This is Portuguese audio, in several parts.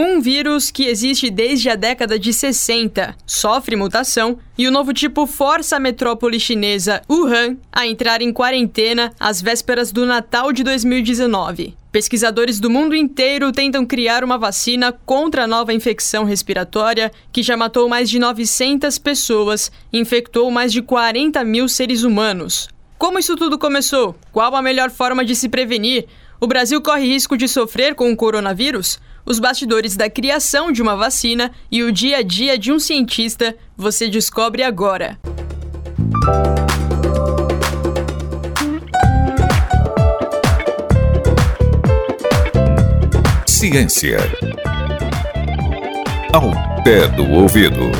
Um vírus que existe desde a década de 60, sofre mutação e o novo tipo força a metrópole chinesa Wuhan a entrar em quarentena às vésperas do Natal de 2019. Pesquisadores do mundo inteiro tentam criar uma vacina contra a nova infecção respiratória que já matou mais de 900 pessoas e infectou mais de 40 mil seres humanos. Como isso tudo começou? Qual a melhor forma de se prevenir? O Brasil corre risco de sofrer com o coronavírus? Os bastidores da criação de uma vacina e o dia a dia de um cientista você descobre agora. Ciência. Ao pé do ouvido.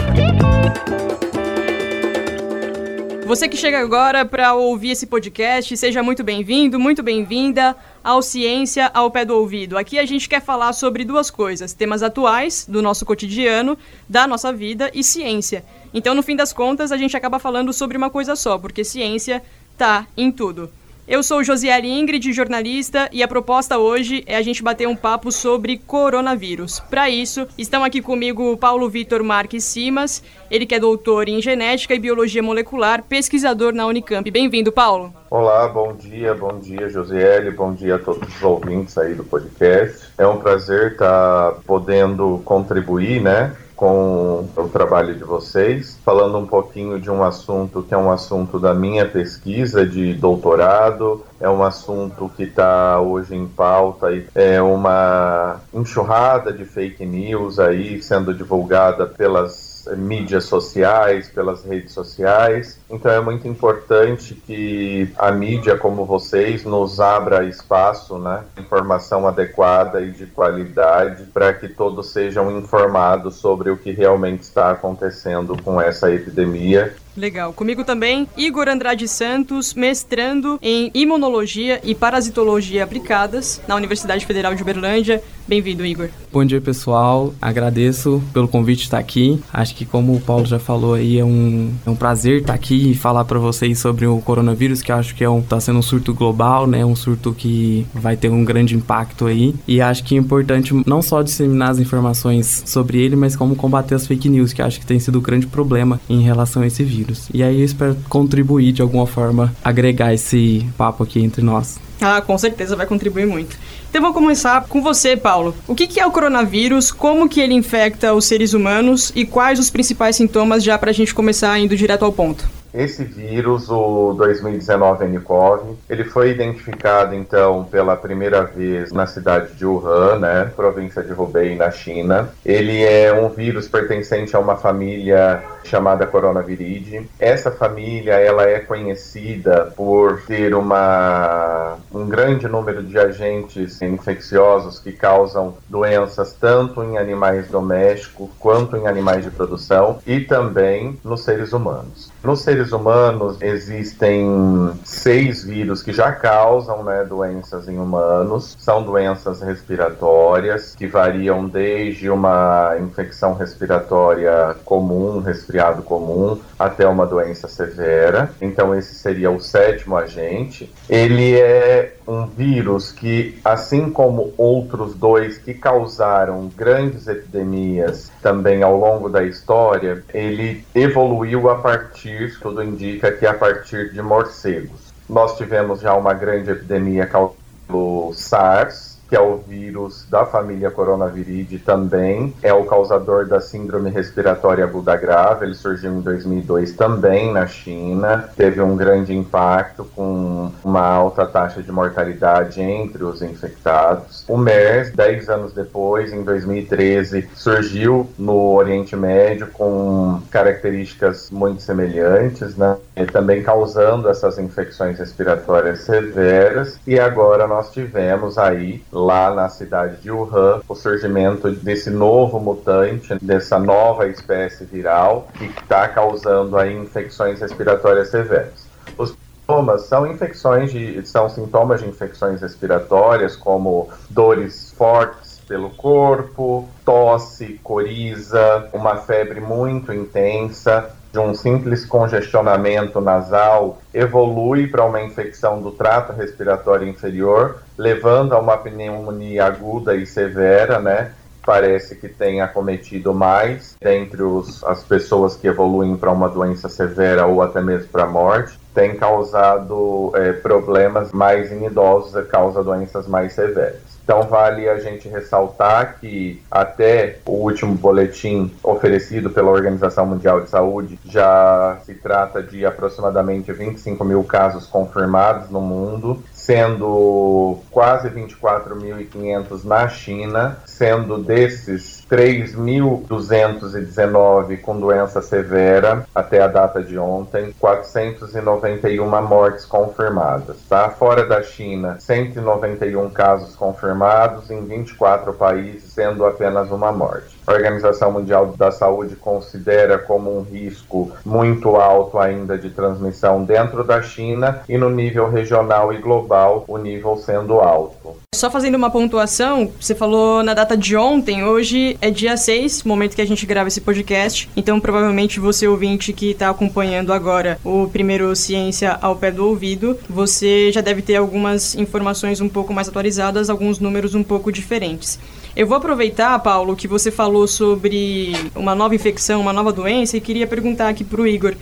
Você que chega agora para ouvir esse podcast, seja muito bem-vindo, muito bem-vinda ao Ciência ao Pé do Ouvido. Aqui a gente quer falar sobre duas coisas: temas atuais do nosso cotidiano, da nossa vida e ciência. Então, no fim das contas, a gente acaba falando sobre uma coisa só, porque ciência tá em tudo. Eu sou Josiele Ingrid, jornalista, e a proposta hoje é a gente bater um papo sobre coronavírus. Para isso, estão aqui comigo o Paulo Vitor Marques Simas, ele que é doutor em genética e biologia molecular, pesquisador na Unicamp. Bem-vindo, Paulo. Olá, bom dia, bom dia, Josiele, bom dia a todos os ouvintes aí do podcast. É um prazer estar podendo contribuir, né, com o trabalho de vocês, falando um pouquinho de um assunto que é um assunto da minha pesquisa de doutorado, é um assunto que está hoje em pauta, é uma enxurrada de fake news aí sendo divulgada pelas mídias sociais, pelas redes sociais. Então é muito importante que a mídia como vocês nos abra espaço, né, informação adequada e de qualidade para que todos sejam informados sobre o que realmente está acontecendo com essa epidemia Legal. Comigo também, Igor Andrade Santos, mestrando em Imunologia e Parasitologia Aplicadas na Universidade Federal de Uberlândia. Bem-vindo, Igor. Bom dia, pessoal. Agradeço pelo convite de estar aqui. Acho que, como o Paulo já falou aí, é um, é um prazer estar aqui e falar para vocês sobre o coronavírus, que acho que é um, tá sendo um surto global, né? Um surto que vai ter um grande impacto aí. E acho que é importante não só disseminar as informações sobre ele, mas como combater as fake news, que acho que tem sido um grande problema em relação a esse vírus. E aí eu espero contribuir de alguma forma, agregar esse papo aqui entre nós. Ah, com certeza vai contribuir muito. Então vamos começar com você, Paulo. O que é o coronavírus, como que ele infecta os seres humanos e quais os principais sintomas já para a gente começar indo direto ao ponto? Esse vírus, o 2019-nCoV, ele foi identificado então pela primeira vez na cidade de Wuhan, né, província de Hubei, na China. Ele é um vírus pertencente a uma família chamada coronaviridae. Essa família ela é conhecida por ter uma, um grande número de agentes infecciosos que causam doenças tanto em animais domésticos quanto em animais de produção e também nos seres humanos. Nos seres humanos existem seis vírus que já causam né, doenças em humanos. São doenças respiratórias que variam desde uma infecção respiratória comum, resfriado comum, até uma doença severa. Então esse seria o sétimo agente. Ele é um vírus que, assim como outros dois que causaram grandes epidemias também ao longo da história, ele evoluiu a partir, tudo indica que a partir de morcegos. Nós tivemos já uma grande epidemia causando SARS, que é o vírus da família coronaviridae também, é o causador da síndrome respiratória aguda grave, ele surgiu em 2002 também na China, teve um grande impacto com uma alta taxa de mortalidade entre os infectados. O MERS, 10 anos depois, em 2013, surgiu no Oriente Médio com características muito semelhantes, né? E também causando essas infecções respiratórias severas, e agora nós tivemos aí lá na cidade de Wuhan o surgimento desse novo mutante, dessa nova espécie viral que está causando aí infecções respiratórias severas. Os sintomas são infecções de são sintomas de infecções respiratórias como dores fortes pelo corpo, tosse, coriza, uma febre muito intensa, de um simples congestionamento nasal evolui para uma infecção do trato respiratório inferior, levando a uma pneumonia aguda e severa, né? parece que tem acometido mais dentre os, as pessoas que evoluem para uma doença severa ou até mesmo para a morte. Tem causado é, problemas mais em idosos, causa doenças mais severas. Então, vale a gente ressaltar que até o último boletim oferecido pela Organização Mundial de Saúde já se trata de aproximadamente 25 mil casos confirmados no mundo, sendo quase 24.500 na China, sendo desses 3.219 com doença severa até a data de ontem, 491 mortes confirmadas. Tá? Fora da China, 191 casos confirmados em 24 países, sendo apenas uma morte. A Organização Mundial da Saúde considera como um risco muito alto ainda de transmissão dentro da China e no nível regional e global, o nível sendo alto. Só fazendo uma pontuação, você falou na data de ontem, hoje é dia 6, momento que a gente grava esse podcast, então provavelmente você ouvinte que está acompanhando agora o primeiro Ciência ao pé do ouvido, você já deve ter algumas informações um pouco mais atualizadas, alguns números um pouco diferentes. Eu vou aproveitar, Paulo, que você falou sobre uma nova infecção, uma nova doença, e queria perguntar aqui para o Igor.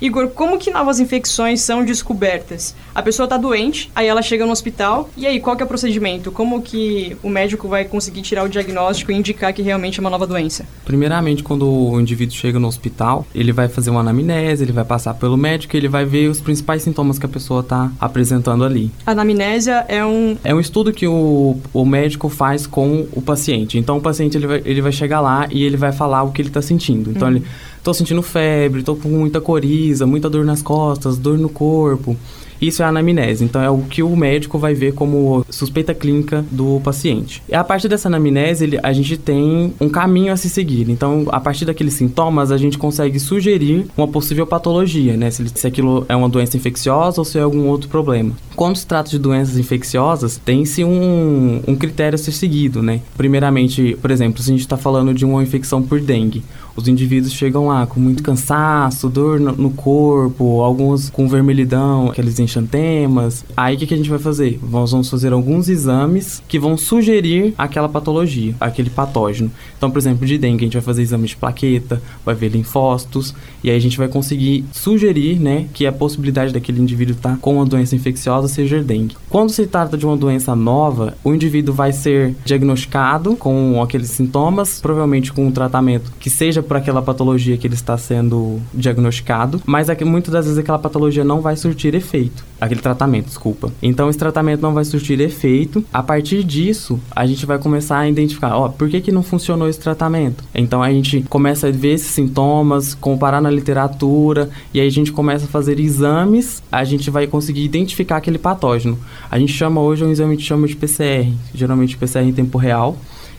Igor, como que novas infecções são descobertas? A pessoa está doente, aí ela chega no hospital, e aí qual que é o procedimento? Como que o médico vai conseguir tirar o diagnóstico e indicar que realmente é uma nova doença? Primeiramente, quando o indivíduo chega no hospital, ele vai fazer uma anamnese, ele vai passar pelo médico, ele vai ver os principais sintomas que a pessoa está apresentando ali. A anamnésia é um... É um estudo que o, o médico faz com o paciente. Então, o paciente ele vai, ele vai chegar lá e ele vai falar o que ele está sentindo. Então, uhum. ele tô sentindo febre, tô com muita coriza, muita dor nas costas, dor no corpo. Isso é a anamnese, então é o que o médico vai ver como suspeita clínica do paciente. E a partir dessa anamnese, a gente tem um caminho a se seguir. Então, a partir daqueles sintomas, a gente consegue sugerir uma possível patologia, né? Se, se aquilo é uma doença infecciosa ou se é algum outro problema. Quando se trata de doenças infecciosas, tem-se um, um critério a ser seguido, né? Primeiramente, por exemplo, se a gente está falando de uma infecção por dengue, os indivíduos chegam lá com muito cansaço, dor no, no corpo, alguns com vermelhidão, aqueles enxantemas. Aí o que, que a gente vai fazer? Nós vamos fazer alguns exames que vão sugerir aquela patologia, aquele patógeno. Então, por exemplo, de dengue, a gente vai fazer exame de plaqueta, vai ver linfócitos, e aí a gente vai conseguir sugerir, né, que a possibilidade daquele indivíduo estar tá com uma doença infecciosa seja dengue. Quando se trata de uma doença nova, o indivíduo vai ser diagnosticado com aqueles sintomas, provavelmente com um tratamento que seja para aquela patologia que ele está sendo diagnosticado, mas é muitas das vezes aquela patologia não vai surtir efeito. Aquele tratamento, desculpa. Então esse tratamento não vai surtir efeito. A partir disso, a gente vai começar a identificar, ó, por que que não funcionou esse tratamento? Então a gente começa a ver esses sintomas, comparar na literatura e aí a gente começa a fazer exames, a gente vai conseguir identificar aquele patógeno. A gente chama hoje um exame que chama de PCR, geralmente PCR em tempo real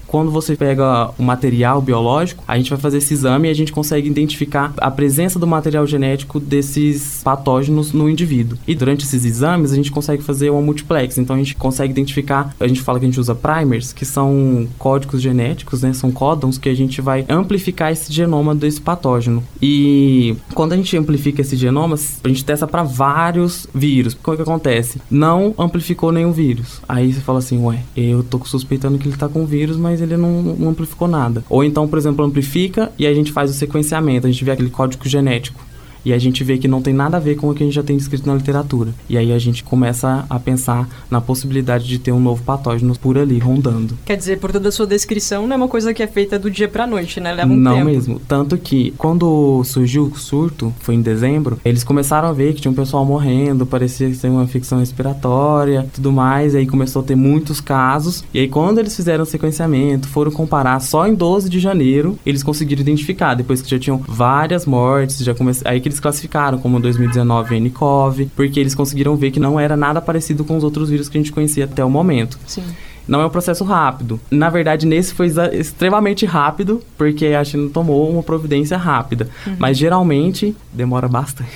quando você pega o material biológico, a gente vai fazer esse exame e a gente consegue identificar a presença do material genético desses patógenos no indivíduo. E durante esses exames, a gente consegue fazer uma multiplex. Então a gente consegue identificar, a gente fala que a gente usa primers, que são códigos genéticos, né? São códons que a gente vai amplificar esse genoma desse patógeno. E quando a gente amplifica esse genoma, a gente testa para vários vírus. O que acontece? Não amplificou nenhum vírus. Aí você fala assim, ué, eu tô suspeitando que ele tá com vírus, mas mas ele não, não amplificou nada. Ou então, por exemplo, amplifica e a gente faz o sequenciamento, a gente vê aquele código genético e a gente vê que não tem nada a ver com o que a gente já tem descrito na literatura. E aí a gente começa a pensar na possibilidade de ter um novo patógeno por ali rondando. Quer dizer, por toda a sua descrição, não é uma coisa que é feita do dia pra noite, né? Leva um não tempo. Não mesmo. Tanto que quando surgiu o surto, foi em dezembro, eles começaram a ver que tinha um pessoal morrendo, parecia ser uma infecção respiratória, tudo mais, e aí começou a ter muitos casos. E aí quando eles fizeram o sequenciamento, foram comparar só em 12 de janeiro, eles conseguiram identificar, depois que já tinham várias mortes, já come... aí que eles classificaram como 2019 nCoV, porque eles conseguiram ver que não era nada parecido com os outros vírus que a gente conhecia até o momento. Sim não é um processo rápido. Na verdade, nesse foi extremamente rápido, porque a China tomou uma providência rápida. Uhum. Mas geralmente demora bastante.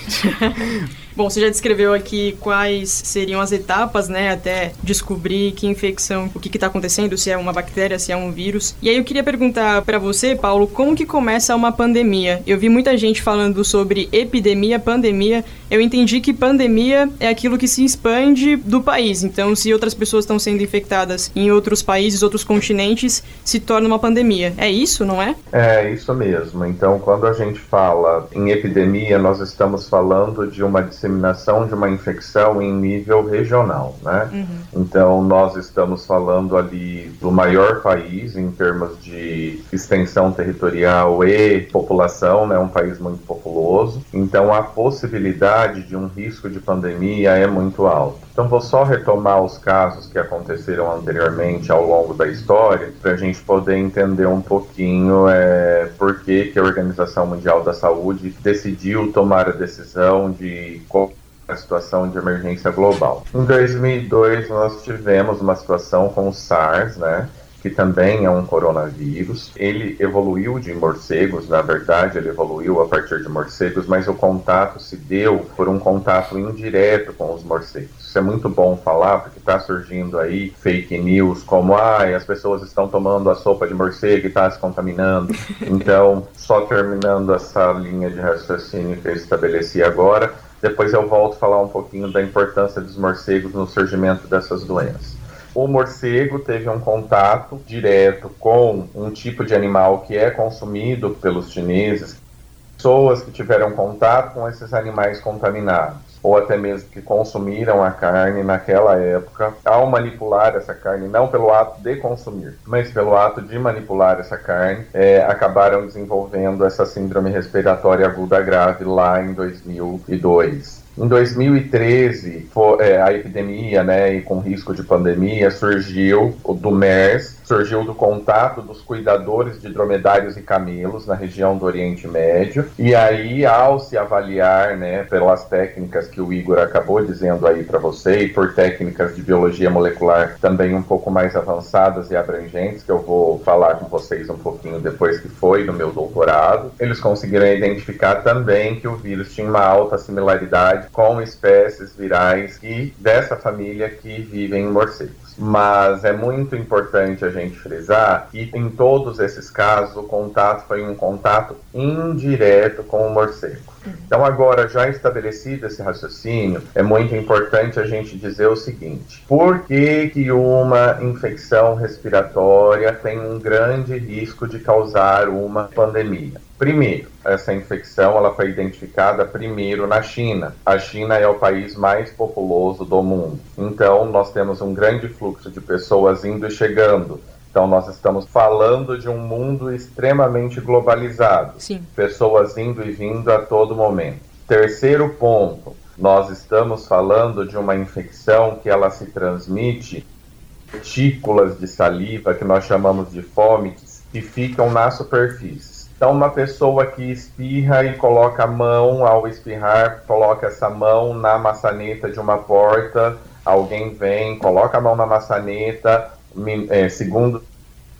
Bom, você já descreveu aqui quais seriam as etapas, né, até descobrir que infecção, o que está acontecendo, se é uma bactéria, se é um vírus. E aí eu queria perguntar para você, Paulo, como que começa uma pandemia? Eu vi muita gente falando sobre epidemia, pandemia. Eu entendi que pandemia é aquilo que se expande do país. Então, se outras pessoas estão sendo infectadas em outros países, outros continentes, se torna uma pandemia. É isso, não é? É isso mesmo. Então, quando a gente fala em epidemia, nós estamos falando de uma disseminação de uma infecção em nível regional, né? Uhum. Então, nós estamos falando ali do maior país em termos de extensão territorial e população, né? Um país muito populoso. Então, a possibilidade de um risco de pandemia é muito alta. Então, vou só retomar os casos que aconteceram anteriormente ao longo da história, para a gente poder entender um pouquinho é, por que, que a Organização Mundial da Saúde decidiu tomar a decisão de a situação de emergência global. Em 2002, nós tivemos uma situação com o SARS, né? Que também é um coronavírus. Ele evoluiu de morcegos, na verdade, ele evoluiu a partir de morcegos, mas o contato se deu por um contato indireto com os morcegos. Isso é muito bom falar, porque está surgindo aí fake news como ah, as pessoas estão tomando a sopa de morcego e está se contaminando. Então, só terminando essa linha de raciocínio que eu estabeleci agora, depois eu volto a falar um pouquinho da importância dos morcegos no surgimento dessas doenças. O morcego teve um contato direto com um tipo de animal que é consumido pelos chineses, pessoas que tiveram contato com esses animais contaminados ou até mesmo que consumiram a carne naquela época, ao manipular essa carne, não pelo ato de consumir, mas pelo ato de manipular essa carne, é, acabaram desenvolvendo essa síndrome respiratória aguda grave lá em 2002. Em 2013, foi, é, a epidemia, né, e com risco de pandemia, surgiu do MERS, surgiu do contato dos cuidadores de dromedários e camelos na região do Oriente Médio. E aí, ao se avaliar, né, pelas técnicas que o Igor acabou dizendo aí para você, e por técnicas de biologia molecular também um pouco mais avançadas e abrangentes, que eu vou falar com vocês um pouquinho depois que foi no meu doutorado, eles conseguiram identificar também que o vírus tinha uma alta similaridade com espécies virais e dessa família que vivem em morcegos mas é muito importante a gente frisar que em todos esses casos o contato foi um contato indireto com o morcego. Então, agora, já estabelecido esse raciocínio, é muito importante a gente dizer o seguinte: por que, que uma infecção respiratória tem um grande risco de causar uma pandemia? Primeiro, essa infecção ela foi identificada primeiro na China. A China é o país mais populoso do mundo. Então, nós temos um grande fluxo de pessoas indo e chegando. Então, nós estamos falando de um mundo extremamente globalizado. Sim. Pessoas indo e vindo a todo momento. Terceiro ponto, nós estamos falando de uma infecção que ela se transmite partículas de saliva que nós chamamos de fômites que ficam na superfície. Então, uma pessoa que espirra e coloca a mão, ao espirrar, coloca essa mão na maçaneta de uma porta, alguém vem, coloca a mão na maçaneta, é, segundo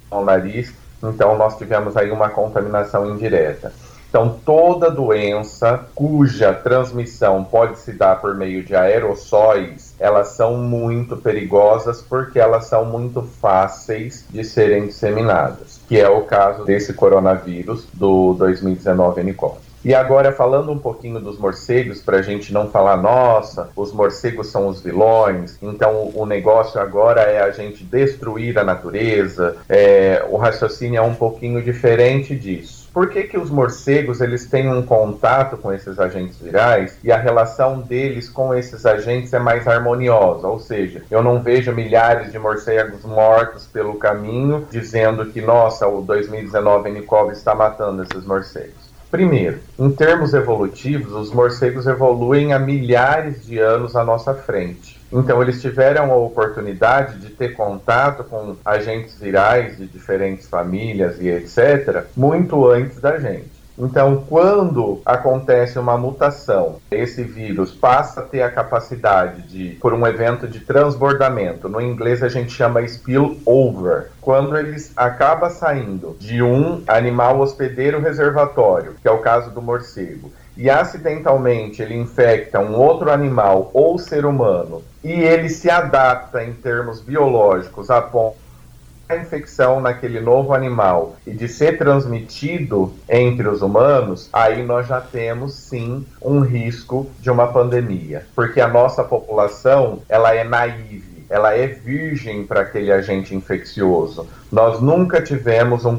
o nariz, então nós tivemos aí uma contaminação indireta. Então, toda doença cuja transmissão pode se dar por meio de aerossóis, elas são muito perigosas porque elas são muito fáceis de serem disseminadas que é o caso desse coronavírus do 2019 nCoV. E agora, falando um pouquinho dos morcegos, para a gente não falar, nossa, os morcegos são os vilões, então o negócio agora é a gente destruir a natureza, é, o raciocínio é um pouquinho diferente disso. Por que, que os morcegos eles têm um contato com esses agentes virais e a relação deles com esses agentes é mais harmoniosa? Ou seja, eu não vejo milhares de morcegos mortos pelo caminho dizendo que, nossa, o 2019 nCoV está matando esses morcegos. Primeiro, em termos evolutivos, os morcegos evoluem há milhares de anos à nossa frente. Então, eles tiveram a oportunidade de ter contato com agentes virais de diferentes famílias e etc., muito antes da gente. Então, quando acontece uma mutação, esse vírus passa a ter a capacidade de, por um evento de transbordamento, no inglês a gente chama spillover, quando ele acaba saindo de um animal hospedeiro reservatório, que é o caso do morcego, e acidentalmente ele infecta um outro animal ou ser humano e ele se adapta em termos biológicos a ponto infecção naquele novo animal e de ser transmitido entre os humanos, aí nós já temos sim um risco de uma pandemia, porque a nossa população ela é naive, ela é virgem para aquele agente infeccioso. Nós nunca tivemos um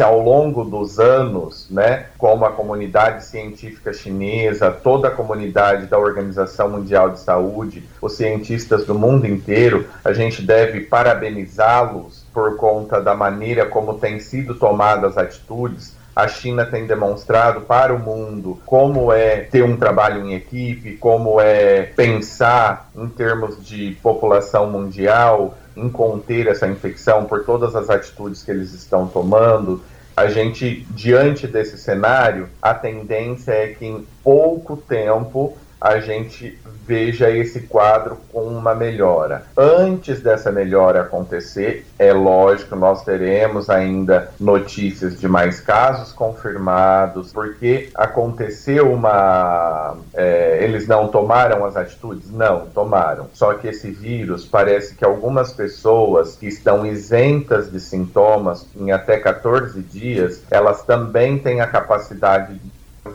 ao longo dos anos, né, como a comunidade científica chinesa, toda a comunidade da Organização Mundial de Saúde, os cientistas do mundo inteiro, a gente deve parabenizá-los por conta da maneira como têm sido tomadas atitudes. A China tem demonstrado para o mundo como é ter um trabalho em equipe, como é pensar em termos de população mundial, em conter essa infecção por todas as atitudes que eles estão tomando, a gente, diante desse cenário, a tendência é que em pouco tempo a gente veja esse quadro com uma melhora. Antes dessa melhora acontecer, é lógico, nós teremos ainda notícias de mais casos confirmados, porque aconteceu uma. É, eles não tomaram as atitudes? Não, tomaram. Só que esse vírus parece que algumas pessoas que estão isentas de sintomas em até 14 dias, elas também têm a capacidade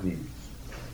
de.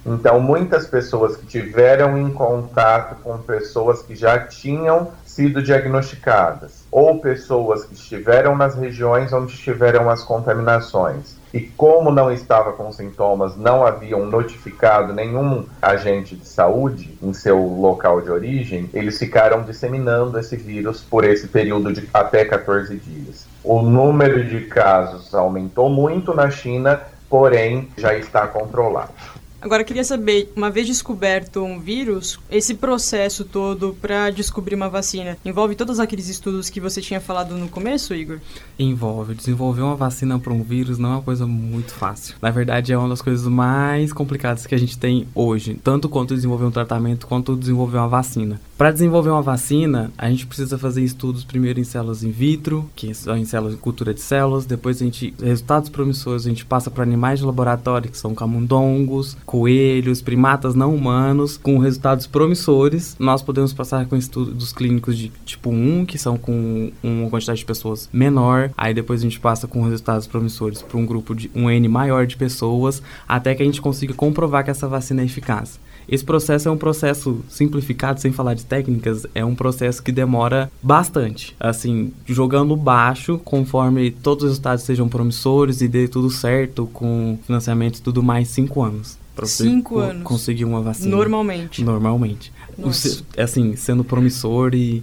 Então, muitas pessoas que tiveram em contato com pessoas que já tinham sido diagnosticadas, ou pessoas que estiveram nas regiões onde estiveram as contaminações, e como não estava com sintomas, não haviam notificado nenhum agente de saúde em seu local de origem, eles ficaram disseminando esse vírus por esse período de até 14 dias. O número de casos aumentou muito na China, porém já está controlado. Agora, queria saber, uma vez descoberto um vírus, esse processo todo para descobrir uma vacina envolve todos aqueles estudos que você tinha falado no começo, Igor? Envolve. Desenvolver uma vacina para um vírus não é uma coisa muito fácil. Na verdade, é uma das coisas mais complicadas que a gente tem hoje, tanto quanto desenvolver um tratamento quanto desenvolver uma vacina. Para desenvolver uma vacina, a gente precisa fazer estudos primeiro em células in vitro, que são em células cultura de células, depois a gente resultados promissores a gente passa para animais de laboratório, que são camundongos, coelhos, primatas não humanos, com resultados promissores. Nós podemos passar com estudos clínicos de tipo 1, que são com uma quantidade de pessoas menor. Aí depois a gente passa com resultados promissores para um grupo de um N maior de pessoas, até que a gente consiga comprovar que essa vacina é eficaz. Esse processo é um processo simplificado, sem falar de técnicas, é um processo que demora bastante. Assim, jogando baixo, conforme todos os resultados sejam promissores e dê tudo certo, com financiamento e tudo mais, cinco anos. Pra cinco você anos. conseguir uma vacina. Normalmente. Normalmente. Nossa. Assim, sendo promissor e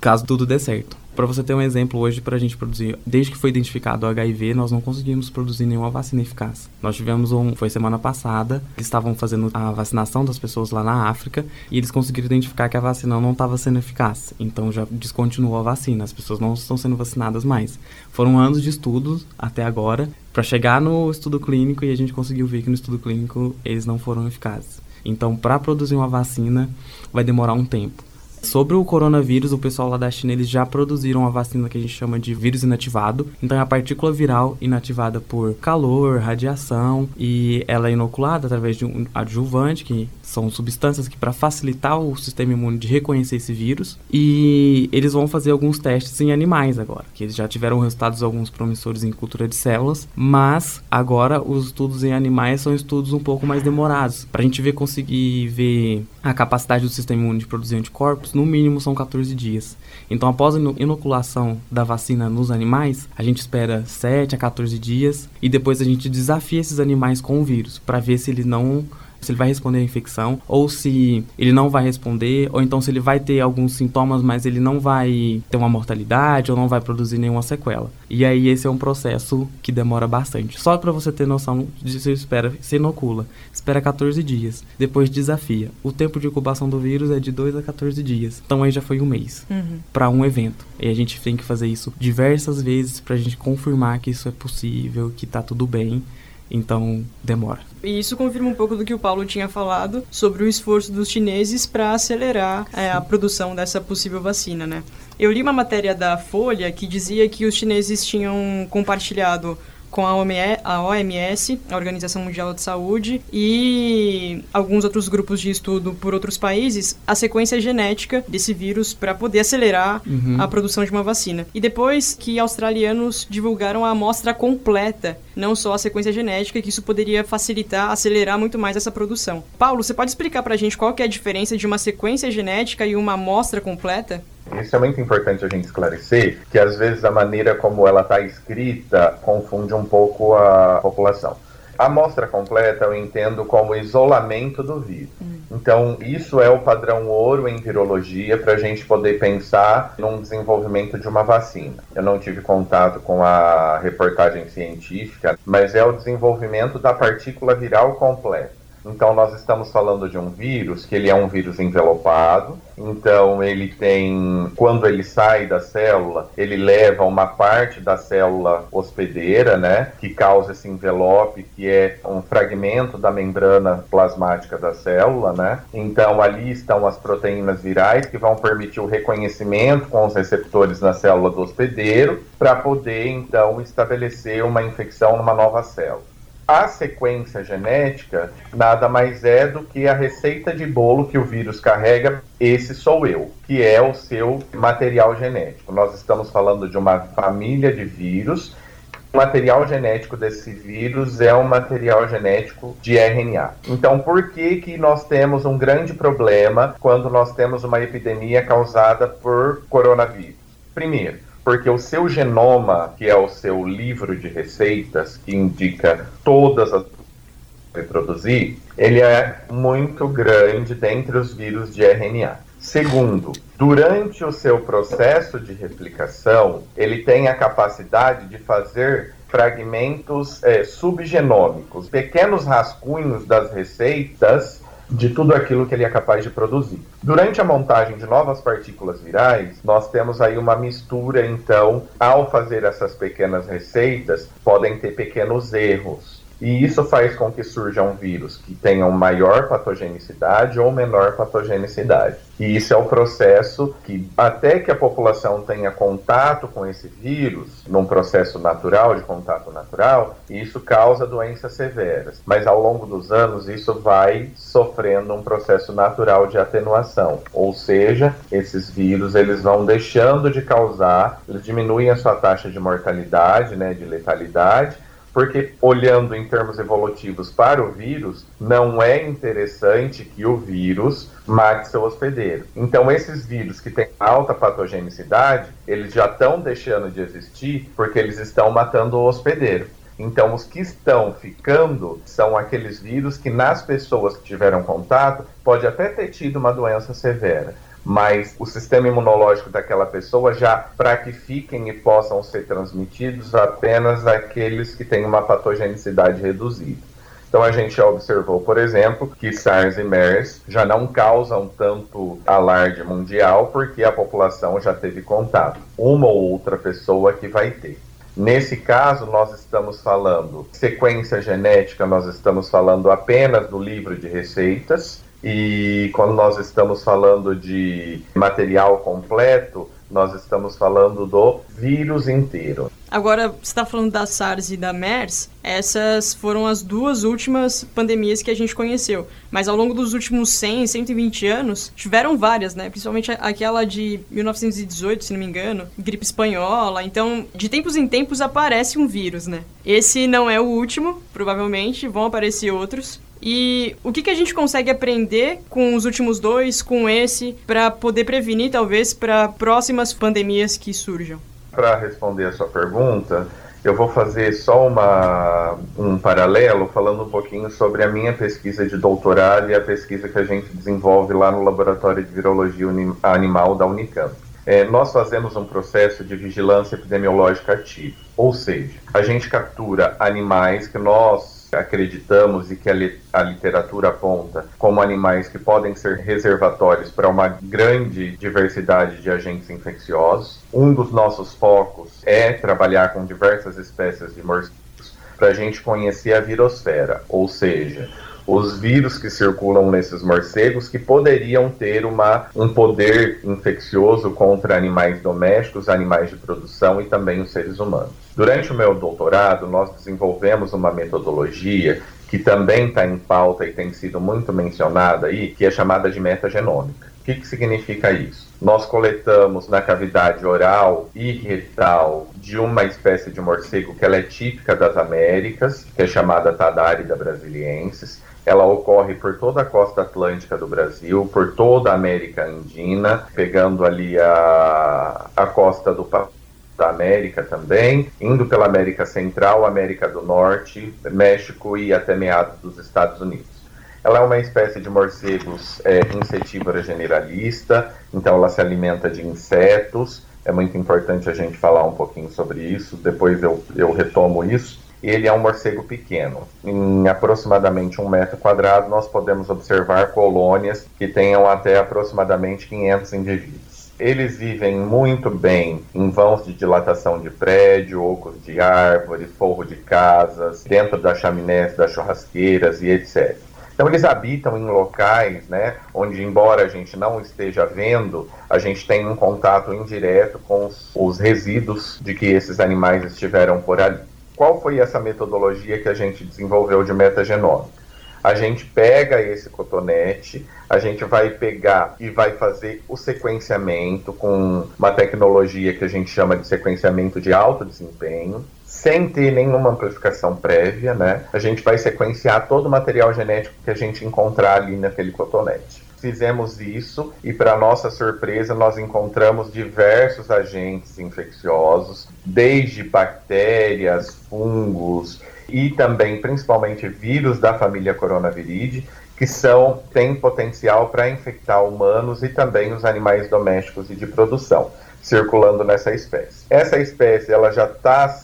caso tudo dê certo. Para você ter um exemplo hoje para a gente produzir, desde que foi identificado o HIV, nós não conseguimos produzir nenhuma vacina eficaz. Nós tivemos um, foi semana passada, eles estavam fazendo a vacinação das pessoas lá na África e eles conseguiram identificar que a vacina não estava sendo eficaz. Então já descontinuou a vacina, as pessoas não estão sendo vacinadas mais. Foram anos de estudos até agora para chegar no estudo clínico e a gente conseguiu ver que no estudo clínico eles não foram eficazes. Então, para produzir uma vacina vai demorar um tempo. Sobre o coronavírus, o pessoal lá da China eles já produziram uma vacina que a gente chama de vírus inativado. Então é a partícula viral inativada por calor, radiação e ela é inoculada através de um adjuvante que são substâncias que para facilitar o sistema imune de reconhecer esse vírus. E eles vão fazer alguns testes em animais agora, que eles já tiveram resultados alguns promissores em cultura de células, mas agora os estudos em animais são estudos um pouco mais demorados. Para a gente ver conseguir ver a capacidade do sistema imune de produzir anticorpos, no mínimo são 14 dias. Então, após a inoculação da vacina nos animais, a gente espera 7 a 14 dias e depois a gente desafia esses animais com o vírus para ver se ele não se ele vai responder à infecção, ou se ele não vai responder, ou então se ele vai ter alguns sintomas, mas ele não vai ter uma mortalidade ou não vai produzir nenhuma sequela. E aí esse é um processo que demora bastante. Só para você ter noção de se espera, se inocula, espera 14 dias, depois desafia. O tempo de incubação do vírus é de 2 a 14 dias. Então aí já foi um mês uhum. para um evento. E a gente tem que fazer isso diversas vezes para a gente confirmar que isso é possível, que tá tudo bem então demora. E isso confirma um pouco do que o Paulo tinha falado sobre o esforço dos chineses para acelerar é, a produção dessa possível vacina, né? Eu li uma matéria da Folha que dizia que os chineses tinham compartilhado com a OMS, a Organização Mundial de Saúde, e alguns outros grupos de estudo por outros países, a sequência genética desse vírus para poder acelerar uhum. a produção de uma vacina. E depois que australianos divulgaram a amostra completa, não só a sequência genética, que isso poderia facilitar, acelerar muito mais essa produção. Paulo, você pode explicar para a gente qual é a diferença de uma sequência genética e uma amostra completa? Isso é muito importante a gente esclarecer, que às vezes a maneira como ela está escrita confunde um pouco a população. A amostra completa eu entendo como isolamento do vírus. Hum. Então, isso é o padrão ouro em virologia para a gente poder pensar num desenvolvimento de uma vacina. Eu não tive contato com a reportagem científica, mas é o desenvolvimento da partícula viral completa. Então nós estamos falando de um vírus que ele é um vírus envelopado. Então ele tem, quando ele sai da célula, ele leva uma parte da célula hospedeira, né, que causa esse envelope, que é um fragmento da membrana plasmática da célula, né. Então ali estão as proteínas virais que vão permitir o reconhecimento com os receptores na célula do hospedeiro para poder então estabelecer uma infecção numa nova célula. A sequência genética nada mais é do que a receita de bolo que o vírus carrega. Esse sou eu, que é o seu material genético. Nós estamos falando de uma família de vírus. O material genético desse vírus é um material genético de RNA. Então, por que, que nós temos um grande problema quando nós temos uma epidemia causada por coronavírus? Primeiro, porque o seu genoma, que é o seu livro de receitas, que indica todas as que produzir, ele é muito grande dentre os vírus de RNA. Segundo, durante o seu processo de replicação, ele tem a capacidade de fazer fragmentos é, subgenômicos, pequenos rascunhos das receitas de tudo aquilo que ele é capaz de produzir. Durante a montagem de novas partículas virais, nós temos aí uma mistura, então, ao fazer essas pequenas receitas, podem ter pequenos erros. E isso faz com que surjam vírus que tenham maior patogenicidade ou menor patogenicidade. E isso é o processo que, até que a população tenha contato com esse vírus, num processo natural, de contato natural, isso causa doenças severas. Mas ao longo dos anos, isso vai sofrendo um processo natural de atenuação. Ou seja, esses vírus eles vão deixando de causar, eles diminuem a sua taxa de mortalidade, né, de letalidade, porque olhando em termos evolutivos para o vírus, não é interessante que o vírus mate seu hospedeiro. Então, esses vírus que têm alta patogenicidade, eles já estão deixando de existir porque eles estão matando o hospedeiro. Então, os que estão ficando são aqueles vírus que, nas pessoas que tiveram contato, pode até ter tido uma doença severa, mas o sistema imunológico daquela pessoa já para que fiquem e possam ser transmitidos apenas aqueles que têm uma patogenicidade reduzida. Então a gente observou, por exemplo, que SARS e MERS já não causam tanto alarde mundial porque a população já teve contato. Uma ou outra pessoa que vai ter. Nesse caso, nós estamos falando sequência genética, nós estamos falando apenas do livro de receitas, e quando nós estamos falando de material completo, nós estamos falando do vírus inteiro. Agora, você está falando da SARS e da MERS, essas foram as duas últimas pandemias que a gente conheceu. Mas ao longo dos últimos 100, 120 anos, tiveram várias, né? Principalmente aquela de 1918, se não me engano, gripe espanhola. Então, de tempos em tempos aparece um vírus, né? Esse não é o último, provavelmente, vão aparecer outros. E o que, que a gente consegue aprender com os últimos dois, com esse, para poder prevenir, talvez, para próximas pandemias que surjam? Para responder a sua pergunta, eu vou fazer só uma, um paralelo falando um pouquinho sobre a minha pesquisa de doutorado e a pesquisa que a gente desenvolve lá no Laboratório de Virologia Animal da Unicamp. É, nós fazemos um processo de vigilância epidemiológica ativo, ou seja, a gente captura animais que nós acreditamos e que a, li a literatura aponta como animais que podem ser reservatórios para uma grande diversidade de agentes infecciosos. Um dos nossos focos é trabalhar com diversas espécies de morcegos para a gente conhecer a virosfera, ou seja, os vírus que circulam nesses morcegos que poderiam ter uma, um poder infeccioso contra animais domésticos, animais de produção e também os seres humanos. Durante o meu doutorado, nós desenvolvemos uma metodologia que também está em pauta e tem sido muito mencionada aí, que é chamada de metagenômica. O que, que significa isso? Nós coletamos na cavidade oral e retal de uma espécie de morcego que ela é típica das Américas, que é chamada Tadarida brasiliensis. Ela ocorre por toda a costa atlântica do Brasil, por toda a América Andina, pegando ali a, a costa do da América também, indo pela América Central, América do Norte, México e até meados dos Estados Unidos. Ela é uma espécie de morcegos é, insetívora generalista, então ela se alimenta de insetos. É muito importante a gente falar um pouquinho sobre isso, depois eu, eu retomo isso. Ele é um morcego pequeno. Em aproximadamente um metro quadrado, nós podemos observar colônias que tenham até aproximadamente 500 indivíduos. Eles vivem muito bem em vãos de dilatação de prédio, ocos de árvore, forro de casas, dentro das chaminés das churrasqueiras e etc. Então eles habitam em locais, né, onde embora a gente não esteja vendo, a gente tem um contato indireto com os, os resíduos de que esses animais estiveram por ali. Qual foi essa metodologia que a gente desenvolveu de metagenômica? A gente pega esse cotonete, a gente vai pegar e vai fazer o sequenciamento com uma tecnologia que a gente chama de sequenciamento de alto desempenho, sem ter nenhuma amplificação prévia, né? A gente vai sequenciar todo o material genético que a gente encontrar ali naquele cotonete fizemos isso e, para nossa surpresa, nós encontramos diversos agentes infecciosos, desde bactérias, fungos, e também principalmente vírus da família coronaviridae, que são têm potencial para infectar humanos e também os animais domésticos e de produção, circulando nessa espécie. Essa espécie ela já está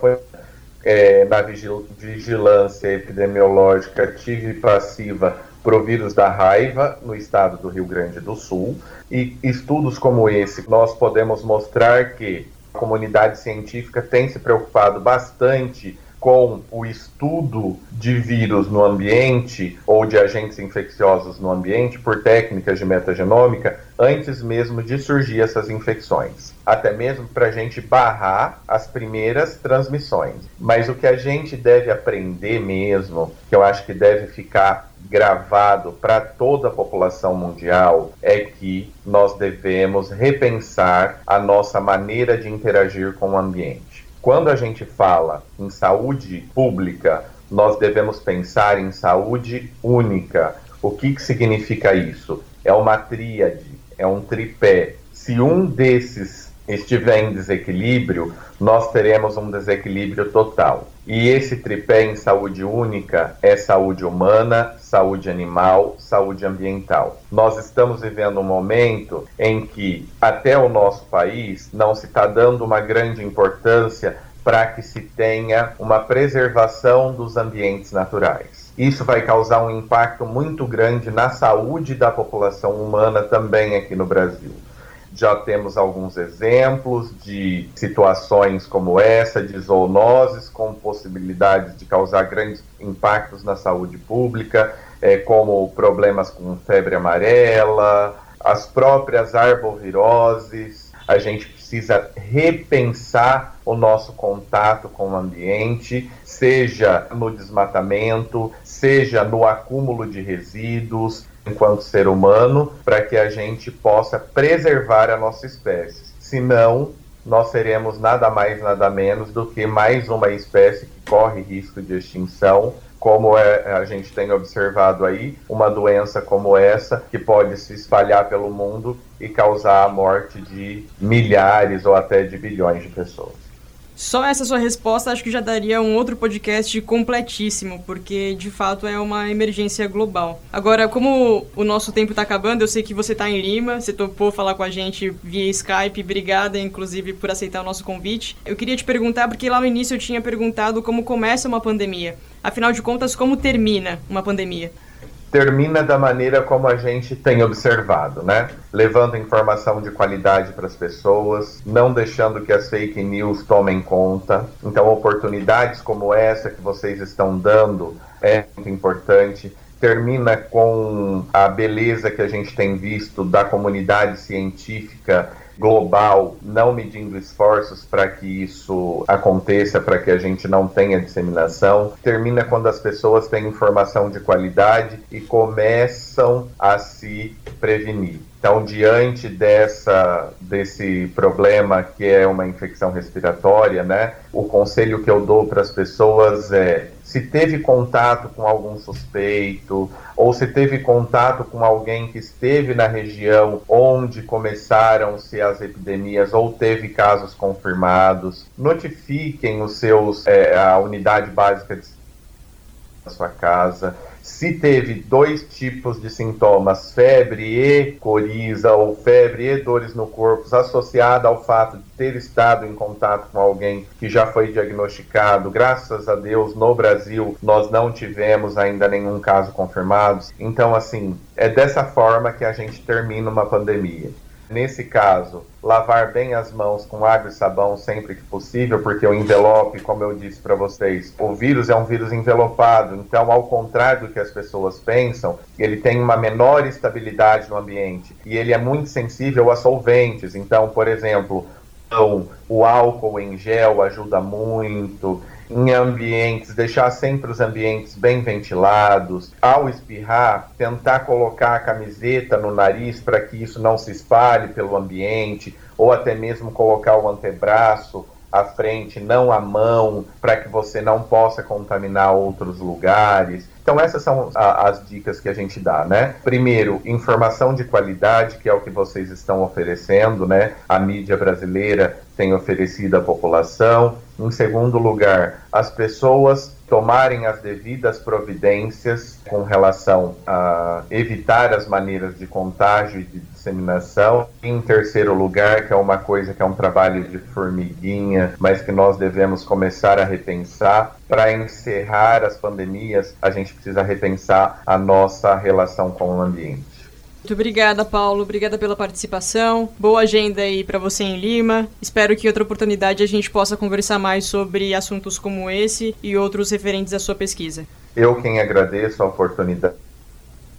é, na vigilância epidemiológica ativa e passiva para o vírus da raiva no estado do Rio Grande do Sul. E estudos como esse, nós podemos mostrar que a comunidade científica tem se preocupado bastante com o estudo de vírus no ambiente ou de agentes infecciosos no ambiente por técnicas de metagenômica antes mesmo de surgir essas infecções. Até mesmo para a gente barrar as primeiras transmissões. Mas o que a gente deve aprender mesmo, que eu acho que deve ficar gravado para toda a população mundial é que nós devemos repensar a nossa maneira de interagir com o ambiente. Quando a gente fala em saúde pública, nós devemos pensar em saúde única. O que, que significa isso? É uma tríade, é um tripé. Se um desses estiver em desequilíbrio, nós teremos um desequilíbrio total. E esse tripé em saúde única é saúde humana, saúde animal, saúde ambiental. Nós estamos vivendo um momento em que, até o nosso país, não se está dando uma grande importância para que se tenha uma preservação dos ambientes naturais. Isso vai causar um impacto muito grande na saúde da população humana também aqui no Brasil. Já temos alguns exemplos de situações como essa, de zoonoses com possibilidades de causar grandes impactos na saúde pública, é, como problemas com febre amarela, as próprias arboviroses. A gente precisa repensar o nosso contato com o ambiente, seja no desmatamento, seja no acúmulo de resíduos, enquanto ser humano, para que a gente possa preservar a nossa espécie. Senão, nós seremos nada mais, nada menos do que mais uma espécie que corre risco de extinção, como é, a gente tem observado aí, uma doença como essa, que pode se espalhar pelo mundo e causar a morte de milhares ou até de bilhões de pessoas. Só essa sua resposta acho que já daria um outro podcast completíssimo, porque de fato é uma emergência global. Agora, como o nosso tempo está acabando, eu sei que você está em Lima, você topou falar com a gente via Skype, obrigada inclusive por aceitar o nosso convite. Eu queria te perguntar, porque lá no início eu tinha perguntado como começa uma pandemia. Afinal de contas, como termina uma pandemia? Termina da maneira como a gente tem observado, né? Levando informação de qualidade para as pessoas, não deixando que as fake news tomem conta. Então, oportunidades como essa que vocês estão dando é muito importante termina com a beleza que a gente tem visto da comunidade científica global, não medindo esforços para que isso aconteça, para que a gente não tenha disseminação. Termina quando as pessoas têm informação de qualidade e começam a se prevenir. Então, diante dessa, desse problema que é uma infecção respiratória, né, o conselho que eu dou para as pessoas é se teve contato com algum suspeito ou se teve contato com alguém que esteve na região onde começaram-se as epidemias ou teve casos confirmados, notifiquem os seus é, a unidade básica de da sua casa se teve dois tipos de sintomas, febre e coriza, ou febre e dores no corpo, associada ao fato de ter estado em contato com alguém que já foi diagnosticado, graças a Deus, no Brasil, nós não tivemos ainda nenhum caso confirmado. Então, assim, é dessa forma que a gente termina uma pandemia. Nesse caso, lavar bem as mãos com água e sabão sempre que possível, porque o envelope, como eu disse para vocês, o vírus é um vírus envelopado, então, ao contrário do que as pessoas pensam, ele tem uma menor estabilidade no ambiente e ele é muito sensível a solventes. Então, por exemplo, o álcool em gel ajuda muito em ambientes, deixar sempre os ambientes bem ventilados. Ao espirrar, tentar colocar a camiseta no nariz para que isso não se espalhe pelo ambiente, ou até mesmo colocar o antebraço à frente, não a mão, para que você não possa contaminar outros lugares. Então essas são a, as dicas que a gente dá, né? Primeiro, informação de qualidade, que é o que vocês estão oferecendo, né? A mídia brasileira tem oferecido à população. Em segundo lugar, as pessoas tomarem as devidas providências com relação a evitar as maneiras de contágio e de disseminação. Em terceiro lugar, que é uma coisa que é um trabalho de formiguinha, mas que nós devemos começar a repensar. Para encerrar as pandemias, a gente precisa repensar a nossa relação com o ambiente. Muito obrigada, Paulo. Obrigada pela participação. Boa agenda aí para você em Lima. Espero que outra oportunidade a gente possa conversar mais sobre assuntos como esse e outros referentes à sua pesquisa. Eu quem agradeço a oportunidade,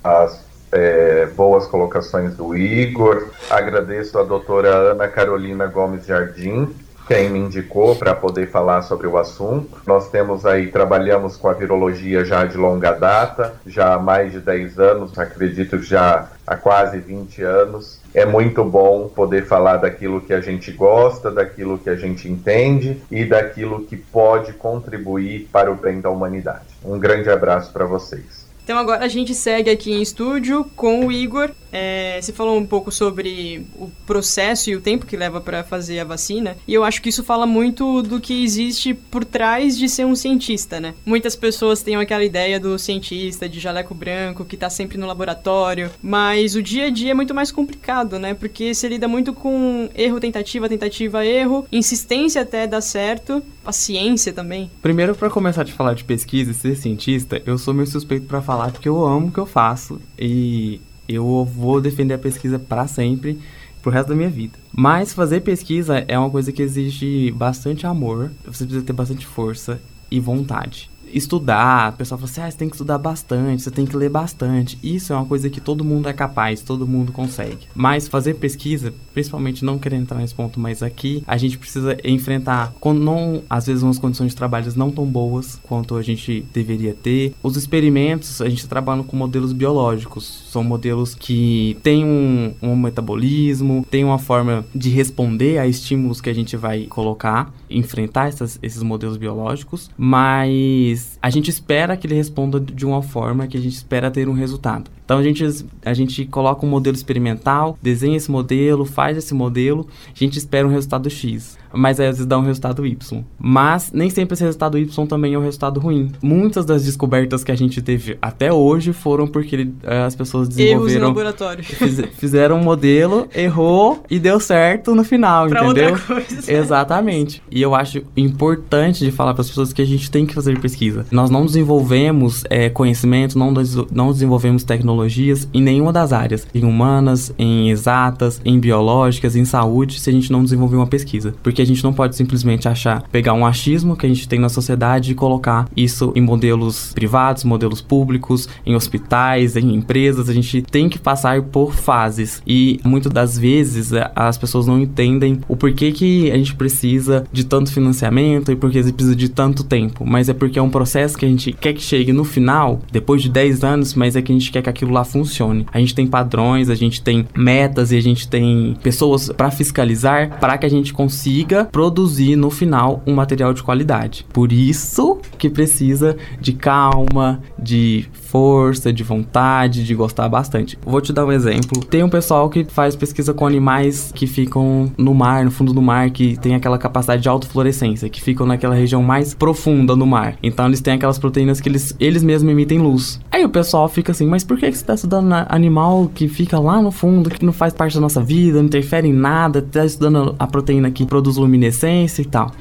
as é, boas colocações do Igor. Agradeço a doutora Ana Carolina Gomes Jardim quem me indicou para poder falar sobre o assunto. Nós temos aí, trabalhamos com a virologia já de longa data, já há mais de 10 anos, acredito já há quase 20 anos. É muito bom poder falar daquilo que a gente gosta, daquilo que a gente entende e daquilo que pode contribuir para o bem da humanidade. Um grande abraço para vocês. Então agora a gente segue aqui em estúdio com o Igor. É, você falou um pouco sobre o processo e o tempo que leva para fazer a vacina, e eu acho que isso fala muito do que existe por trás de ser um cientista, né? Muitas pessoas têm aquela ideia do cientista de jaleco branco que tá sempre no laboratório, mas o dia a dia é muito mais complicado, né? Porque você lida muito com erro, tentativa, tentativa, erro, insistência até dar certo, paciência também. Primeiro, para começar a te falar de pesquisa e ser cientista, eu sou meio suspeito para falar porque eu amo o que eu faço e eu vou defender a pesquisa para sempre, pro resto da minha vida. Mas fazer pesquisa é uma coisa que exige bastante amor, você precisa ter bastante força e vontade estudar, o pessoal fala assim, ah, você tem que estudar bastante, você tem que ler bastante. Isso é uma coisa que todo mundo é capaz, todo mundo consegue. Mas fazer pesquisa, principalmente não querendo entrar nesse ponto, mas aqui a gente precisa enfrentar, não, às vezes umas condições de trabalho não tão boas quanto a gente deveria ter. Os experimentos, a gente está trabalhando com modelos biológicos, são modelos que têm um, um metabolismo, têm uma forma de responder a estímulos que a gente vai colocar, enfrentar essas, esses modelos biológicos, mas a gente espera que ele responda de uma forma que a gente espera ter um resultado. Então a gente, a gente coloca um modelo experimental, desenha esse modelo, faz esse modelo, a gente espera um resultado X, mas às vezes dá um resultado Y. Mas nem sempre esse resultado Y também é um resultado ruim. Muitas das descobertas que a gente teve até hoje foram porque eh, as pessoas desenvolveram... Erros em laboratório. Fiz, fizeram um modelo, errou e deu certo no final, pra entendeu? Outra coisa. Exatamente. E eu acho importante de falar para as pessoas que a gente tem que fazer pesquisa. Nós não desenvolvemos é, conhecimento, não, des não desenvolvemos tecnologias em nenhuma das áreas, em humanas, em exatas, em biológicas, em saúde, se a gente não desenvolver uma pesquisa. Porque a gente não pode simplesmente achar, pegar um achismo que a gente tem na sociedade e colocar isso em modelos privados, modelos públicos, em hospitais, em empresas. A gente tem que passar por fases. E muitas das vezes as pessoas não entendem o porquê que a gente precisa de tanto financiamento e porque a gente precisa de tanto tempo. Mas é porque é um processo que a gente quer que chegue no final, depois de 10 anos, mas é que a gente quer que aquilo lá funcione. A gente tem padrões, a gente tem metas e a gente tem pessoas para fiscalizar para que a gente consiga produzir no final um material de qualidade. Por isso que precisa de calma, de força, de vontade, de gostar bastante. Vou te dar um exemplo. Tem um pessoal que faz pesquisa com animais que ficam no mar, no fundo do mar, que tem aquela capacidade de autofluorescência, que ficam naquela região mais profunda do mar. Então eles têm aquelas proteínas que eles, eles mesmos emitem luz. Aí o pessoal fica assim, mas por que você está estudando animal que fica lá no fundo, que não faz parte da nossa vida, não interfere em nada, está estudando a proteína que produz luminescência e tal?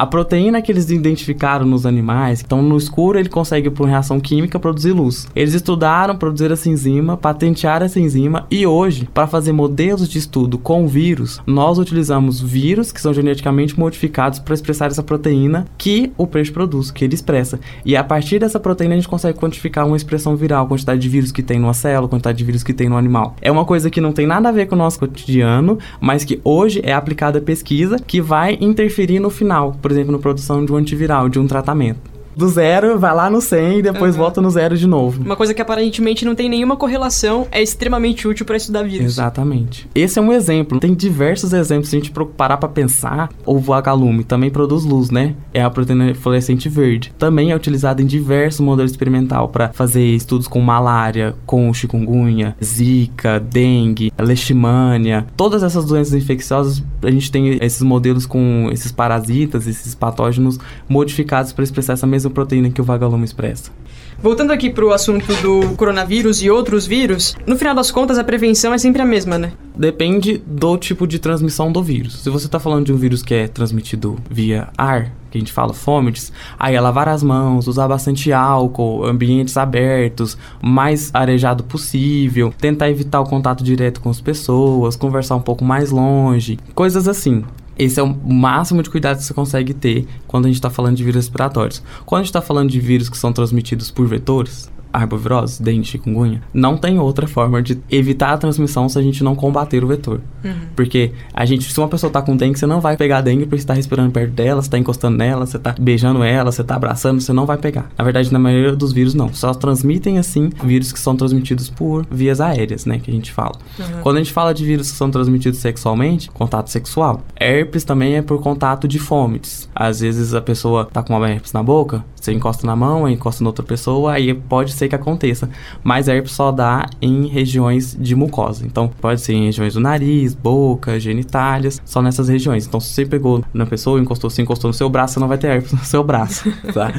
A proteína que eles identificaram nos animais, então no escuro ele consegue por reação química produzir luz. Eles estudaram produzir essa enzima, patentear essa enzima e hoje, para fazer modelos de estudo com vírus, nós utilizamos vírus que são geneticamente modificados para expressar essa proteína que o peixe produz, que ele expressa. E a partir dessa proteína a gente consegue quantificar uma expressão viral, a quantidade de vírus que tem numa célula, a quantidade de vírus que tem no animal. É uma coisa que não tem nada a ver com o nosso cotidiano, mas que hoje é aplicada à pesquisa que vai interferir no final. Por por exemplo, na produção de um antiviral, de um tratamento do zero, vai lá no 100 e depois uhum. volta no zero de novo. Uma coisa que aparentemente não tem nenhuma correlação é extremamente útil para estudar vírus. Exatamente. Esse é um exemplo. Tem diversos exemplos. Se a gente parar para pensar, o vagalume também produz luz, né? É a proteína fluorescente verde. Também é utilizada em diversos modelos experimental para fazer estudos com malária, com chikungunya, zika, dengue, leishmania. Todas essas doenças infecciosas, a gente tem esses modelos com esses parasitas, esses patógenos modificados para expressar essa mesma mesma proteína que o vagalume expressa. Voltando aqui para o assunto do coronavírus e outros vírus, no final das contas a prevenção é sempre a mesma, né? Depende do tipo de transmissão do vírus. Se você está falando de um vírus que é transmitido via ar, que a gente fala fomites, aí é lavar as mãos, usar bastante álcool, ambientes abertos, mais arejado possível, tentar evitar o contato direto com as pessoas, conversar um pouco mais longe, coisas assim. Esse é o máximo de cuidado que você consegue ter quando a gente está falando de vírus respiratórios. Quando a gente está falando de vírus que são transmitidos por vetores, arbovirose, dengue, chikungunya, não tem outra forma de evitar a transmissão se a gente não combater o vetor. Uhum. Porque a gente, se uma pessoa tá com dengue, você não vai pegar dengue porque você tá respirando perto dela, você tá encostando nela, você tá beijando ela, você tá abraçando, você não vai pegar. Na verdade, na maioria dos vírus, não. Só transmitem, assim, vírus que são transmitidos por vias aéreas, né, que a gente fala. Uhum. Quando a gente fala de vírus que são transmitidos sexualmente, contato sexual. Herpes também é por contato de fômites. Às vezes a pessoa tá com uma herpes na boca, você encosta na mão, encosta na outra pessoa, aí pode ser que aconteça. Mas a herpes só dá em regiões de mucosa. Então, pode ser em regiões do nariz, boca, genitálias, só nessas regiões. Então, se você pegou na pessoa, encostou, se encostou no seu braço, você não vai ter herpes no seu braço, tá?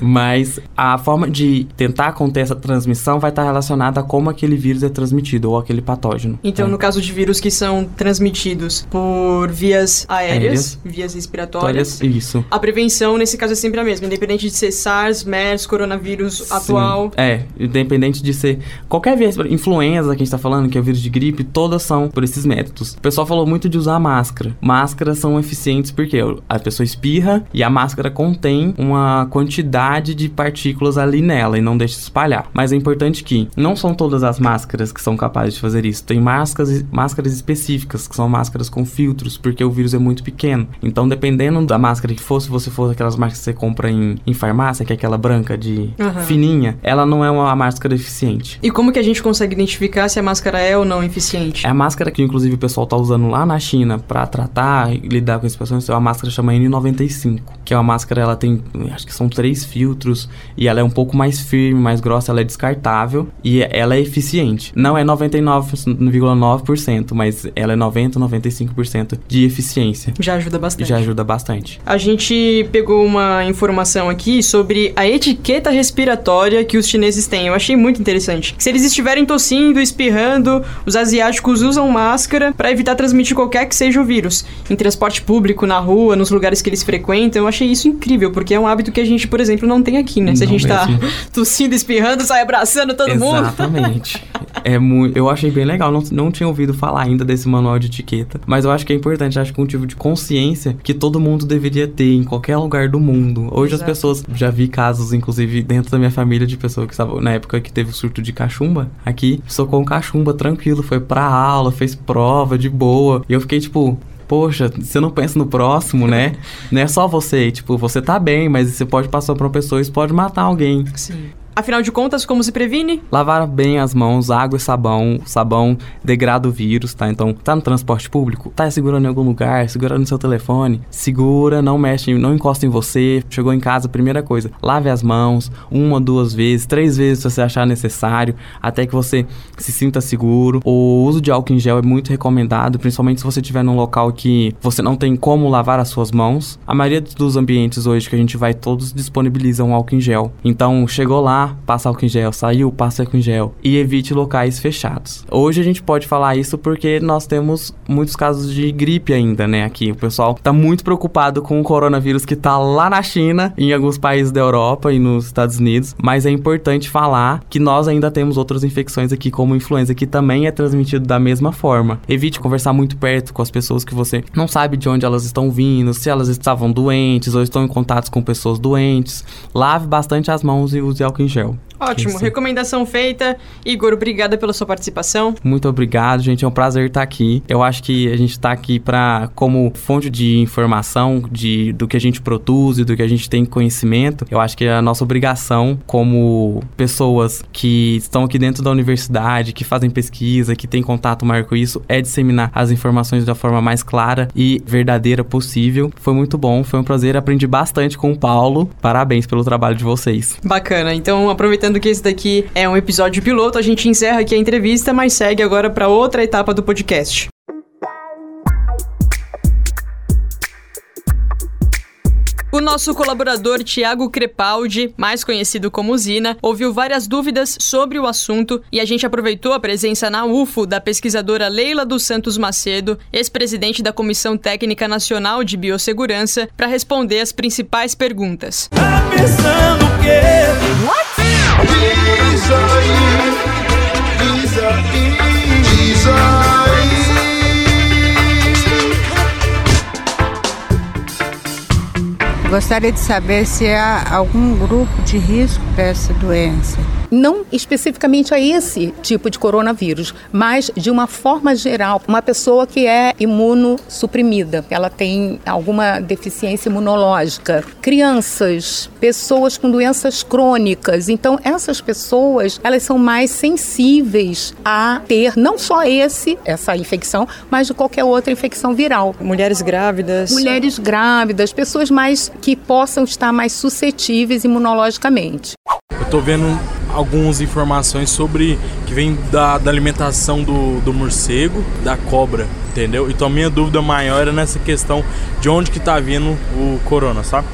Mas a forma de tentar conter essa transmissão vai estar relacionada a como aquele vírus é transmitido ou aquele patógeno. Então, né? no caso de vírus que são transmitidos por vias aéreas, aéreas vias respiratórias, isso. A prevenção nesse caso é sempre a mesma, independente de ser SARS, MERS, coronavírus Sim. atual. É, independente de ser qualquer vírus, influenza que a gente tá falando, que é o vírus de gripe, todas são por esses métodos. O pessoal falou muito de usar máscara. Máscaras são eficientes porque a pessoa espirra e a máscara contém uma quantidade de partículas ali nela e não deixa espalhar. Mas é importante que não são todas as máscaras que são capazes de fazer isso. Tem máscaras, máscaras específicas, que são máscaras com filtros, porque o vírus é muito pequeno. Então, dependendo da máscara que for, se você for aquelas máscaras que você compra em, em farmácia, que é aquela branca de uhum. fininha, ela não é uma máscara eficiente. E como que a gente consegue identificar se a máscara é ou não eficiente? É a máscara que inclusive o pessoal tá usando lá na China para tratar e lidar com as pessoas, é uma máscara chama N95, que é uma máscara, ela tem, acho que são três filtros e ela é um pouco mais firme, mais grossa, ela é descartável e ela é eficiente. Não é 99,9%, mas ela é 90, 95% de eficiência. Já ajuda bastante. Já ajuda bastante. A gente pegou uma informação aqui aqui sobre a etiqueta respiratória que os chineses têm. Eu achei muito interessante. Se eles estiverem tossindo, espirrando, os asiáticos usam máscara para evitar transmitir qualquer que seja o vírus. Em transporte público, na rua, nos lugares que eles frequentam. Eu achei isso incrível, porque é um hábito que a gente, por exemplo, não tem aqui, né? Se a gente tá tossindo, espirrando, sai abraçando todo Exatamente. mundo. Exatamente. é muito, eu achei bem legal. Não, não tinha ouvido falar ainda desse manual de etiqueta, mas eu acho que é importante, acho que um tipo de consciência que todo mundo deveria ter em qualquer lugar do mundo. Hoje Exato. as pessoas, já vi casos, inclusive dentro da minha família, de pessoa que estava na época que teve o surto de cachumba, aqui, socou um cachumba tranquilo, foi pra aula, fez prova de boa. E eu fiquei tipo, poxa, você não pensa no próximo, né? Não é só você, tipo, você tá bem, mas você pode passar pra uma pessoa isso pode matar alguém. Sim. Afinal de contas, como se previne? Lavar bem as mãos, água e sabão. Sabão degrada o vírus, tá? Então, tá no transporte público? Tá segurando em algum lugar, segurando no seu telefone? Segura, não mexe, não encosta em você. Chegou em casa, primeira coisa, lave as mãos uma, duas vezes, três vezes se você achar necessário, até que você se sinta seguro. O uso de álcool em gel é muito recomendado, principalmente se você estiver num local que você não tem como lavar as suas mãos. A maioria dos ambientes hoje que a gente vai, todos disponibilizam álcool em gel. Então, chegou lá, passa álcool em gel, saiu, passa álcool em gel. E evite locais fechados. Hoje a gente pode falar isso porque nós temos muitos casos de gripe ainda, né? Aqui o pessoal tá muito preocupado com o coronavírus que tá lá na China, em alguns países da Europa e nos Estados Unidos. Mas é importante falar que nós ainda temos outras infecções aqui, como influenza, que também é transmitido da mesma forma. Evite conversar muito perto com as pessoas que você não sabe de onde elas estão vindo, se elas estavam doentes ou estão em contato com pessoas doentes. Lave bastante as mãos e use álcool em gel. Ótimo, Isso. recomendação feita. Igor, obrigada pela sua participação. Muito obrigado, gente. É um prazer estar aqui. Eu acho que a gente está aqui para como fonte de informação de do que a gente produz e do que a gente tem conhecimento. Eu acho que é a nossa obrigação como pessoas que estão aqui dentro da universidade, que fazem pesquisa, que têm contato maior com isso, é disseminar as informações da forma mais clara e verdadeira possível. Foi muito bom, foi um prazer, aprendi bastante com o Paulo. Parabéns pelo trabalho de vocês. Bacana. Então, aproveitando Lembrando que esse daqui é um episódio piloto, a gente encerra aqui a entrevista, mas segue agora para outra etapa do podcast. O nosso colaborador Tiago Crepaldi, mais conhecido como Zina, ouviu várias dúvidas sobre o assunto e a gente aproveitou a presença na UFO da pesquisadora Leila dos Santos Macedo, ex-presidente da Comissão Técnica Nacional de Biossegurança, para responder as principais perguntas. Tá pensando o quê? What? Gostaria de saber se há algum grupo de risco para essa doença não especificamente a esse tipo de coronavírus, mas de uma forma geral, uma pessoa que é imunossuprimida, ela tem alguma deficiência imunológica, crianças, pessoas com doenças crônicas. Então, essas pessoas, elas são mais sensíveis a ter não só esse, essa infecção, mas de qualquer outra infecção viral. Mulheres grávidas. Mulheres grávidas, pessoas mais que possam estar mais suscetíveis imunologicamente. Eu tô vendo algumas informações sobre que vem da, da alimentação do, do morcego, da cobra, entendeu? Então a minha dúvida maior era nessa questão de onde que tá vindo o corona, sabe?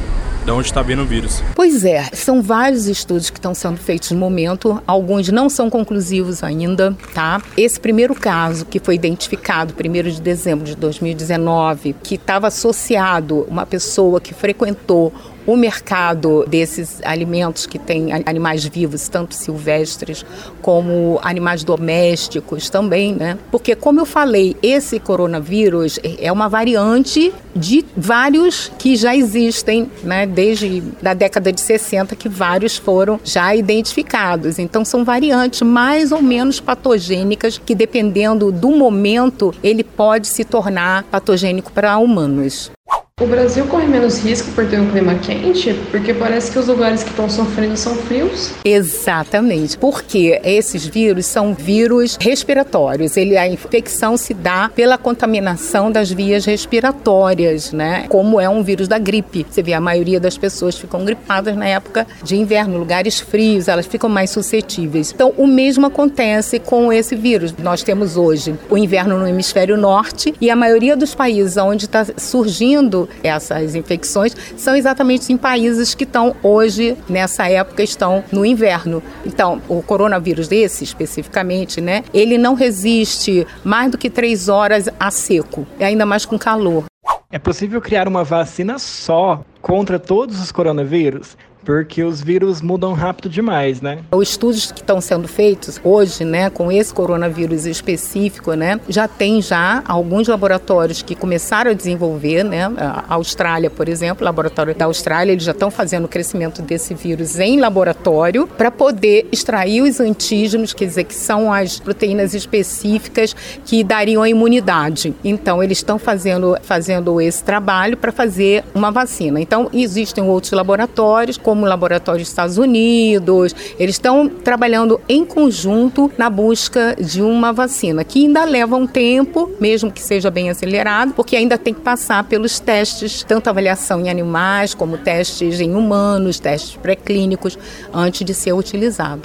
de onde está vindo o vírus. Pois é, são vários estudos que estão sendo feitos no momento, alguns não são conclusivos ainda, tá? Esse primeiro caso que foi identificado, 1 de dezembro de 2019, que estava associado uma pessoa que frequentou o mercado desses alimentos que tem animais vivos, tanto silvestres como animais domésticos também, né? Porque, como eu falei, esse coronavírus é uma variante de vários que já existem, né? Desde a década de 60 que vários foram já identificados. Então, são variantes mais ou menos patogênicas que, dependendo do momento, ele pode se tornar patogênico para humanos. O Brasil corre menos risco por ter um clima quente? Porque parece que os lugares que estão sofrendo são frios. Exatamente. Porque esses vírus são vírus respiratórios. Ele, a infecção se dá pela contaminação das vias respiratórias, né? Como é um vírus da gripe. Você vê, a maioria das pessoas ficam gripadas na época de inverno, lugares frios, elas ficam mais suscetíveis. Então, o mesmo acontece com esse vírus. Nós temos hoje o inverno no hemisfério norte e a maioria dos países onde está surgindo essas infecções são exatamente em países que estão hoje, nessa época, estão no inverno. Então, o coronavírus desse, especificamente, né, ele não resiste mais do que três horas a seco, e ainda mais com calor. É possível criar uma vacina só contra todos os coronavírus? Porque os vírus mudam rápido demais, né? Os estudos que estão sendo feitos hoje, né, com esse coronavírus específico, né, já tem já alguns laboratórios que começaram a desenvolver, né, a Austrália, por exemplo, laboratório da Austrália, eles já estão fazendo o crescimento desse vírus em laboratório para poder extrair os antígenos, quer dizer, que são as proteínas específicas que dariam a imunidade. Então, eles estão fazendo, fazendo esse trabalho para fazer uma vacina. Então, existem outros laboratórios, como como o laboratório dos Estados Unidos, eles estão trabalhando em conjunto na busca de uma vacina, que ainda leva um tempo, mesmo que seja bem acelerado, porque ainda tem que passar pelos testes, tanto avaliação em animais, como testes em humanos, testes pré-clínicos, antes de ser utilizado.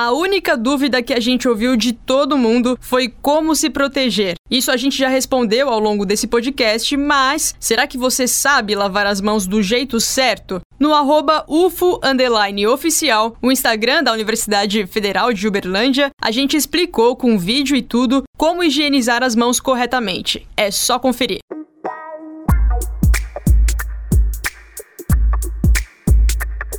A única dúvida que a gente ouviu de todo mundo foi como se proteger. Isso a gente já respondeu ao longo desse podcast, mas será que você sabe lavar as mãos do jeito certo? No arroba UFO oficial, o Instagram da Universidade Federal de Uberlândia, a gente explicou com vídeo e tudo como higienizar as mãos corretamente. É só conferir.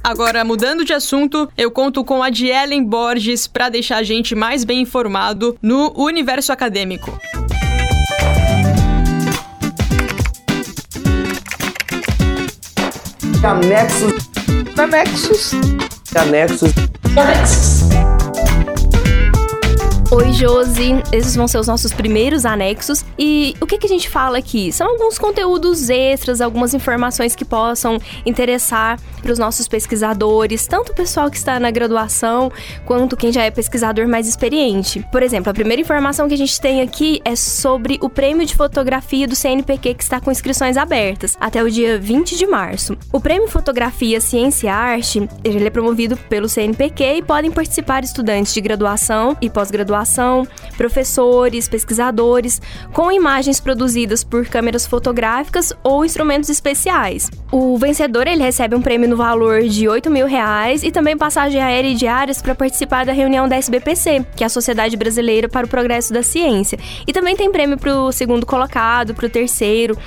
Agora, mudando de assunto, eu conto com a Dielen Borges para deixar a gente mais bem informado no universo acadêmico. Anexos. Anexos. Anexos. Anexos. Oi, Josi. Esses vão ser os nossos primeiros anexos. E o que, que a gente fala aqui? São alguns conteúdos extras, algumas informações que possam interessar para os nossos pesquisadores, tanto o pessoal que está na graduação quanto quem já é pesquisador mais experiente. Por exemplo, a primeira informação que a gente tem aqui é sobre o prêmio de fotografia do CNPq que está com inscrições abertas até o dia 20 de março. O prêmio Fotografia Ciência e Arte ele é promovido pelo CNPq e podem participar estudantes de graduação e pós-graduação graduação, professores, pesquisadores, com imagens produzidas por câmeras fotográficas ou instrumentos especiais. O vencedor ele recebe um prêmio no valor de 8 mil reais e também passagem aérea e diárias para participar da reunião da SBPC, que é a Sociedade Brasileira para o Progresso da Ciência. E também tem prêmio para o segundo colocado, para o terceiro.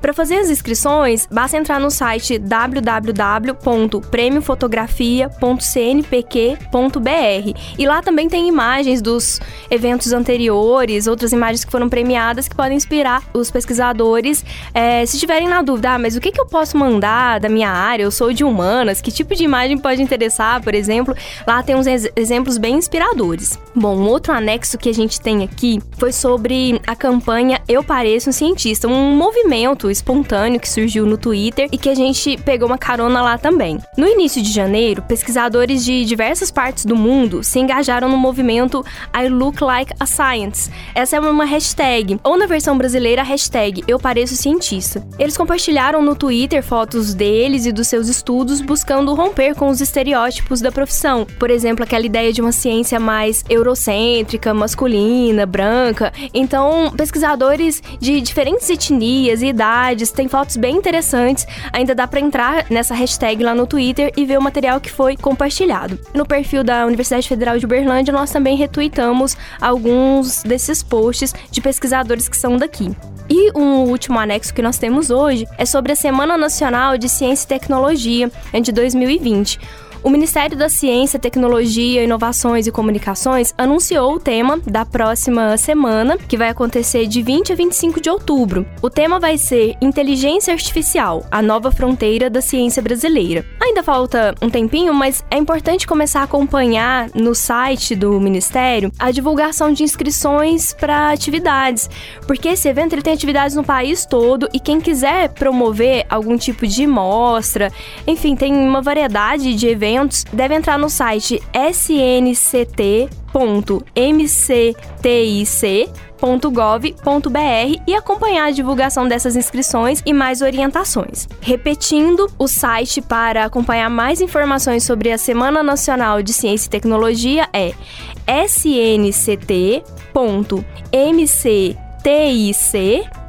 Para fazer as inscrições, basta entrar no site www.premiofotografia.cnpq.br e lá também tem imagens dos eventos anteriores, outras imagens que foram premiadas que podem inspirar os pesquisadores. É, se tiverem na dúvida, ah, mas o que, que eu posso mandar da minha área? Eu sou de humanas, que tipo de imagem pode interessar, por exemplo? Lá tem uns ex exemplos bem inspiradores. Bom, um outro anexo que a gente tem aqui foi sobre a campanha Eu Pareço um Cientista, um movimento espontâneo que surgiu no Twitter e que a gente pegou uma carona lá também. No início de janeiro, pesquisadores de diversas partes do mundo se engajaram no movimento I look like a science. Essa é uma hashtag, ou na versão brasileira, hashtag Eu Pareço Cientista. Eles compartilharam no Twitter fotos deles e dos seus estudos buscando romper com os estereótipos da profissão. Por exemplo, aquela ideia de uma ciência mais eurocêntrica, masculina, branca. Então, pesquisadores de diferentes etnias e idades têm fotos bem interessantes. Ainda dá para entrar nessa hashtag lá no Twitter e ver o material que foi compartilhado. No perfil da Universidade Federal de Uberlândia, nós também retweetamos alguns desses posts de pesquisadores que são daqui. E um último anexo que nós temos hoje é sobre a Semana Nacional de Ciência e Tecnologia de 2020. O Ministério da Ciência, Tecnologia, Inovações e Comunicações anunciou o tema da próxima semana, que vai acontecer de 20 a 25 de outubro. O tema vai ser Inteligência Artificial, a nova fronteira da ciência brasileira. Ainda falta um tempinho, mas é importante começar a acompanhar no site do Ministério a divulgação de inscrições para atividades, porque esse evento ele tem atividades no país todo e quem quiser promover algum tipo de mostra, enfim, tem uma variedade de eventos eventos, deve entrar no site snct.mctic.gov.br e acompanhar a divulgação dessas inscrições e mais orientações. Repetindo, o site para acompanhar mais informações sobre a Semana Nacional de Ciência e Tecnologia é snct.mctic.gov.br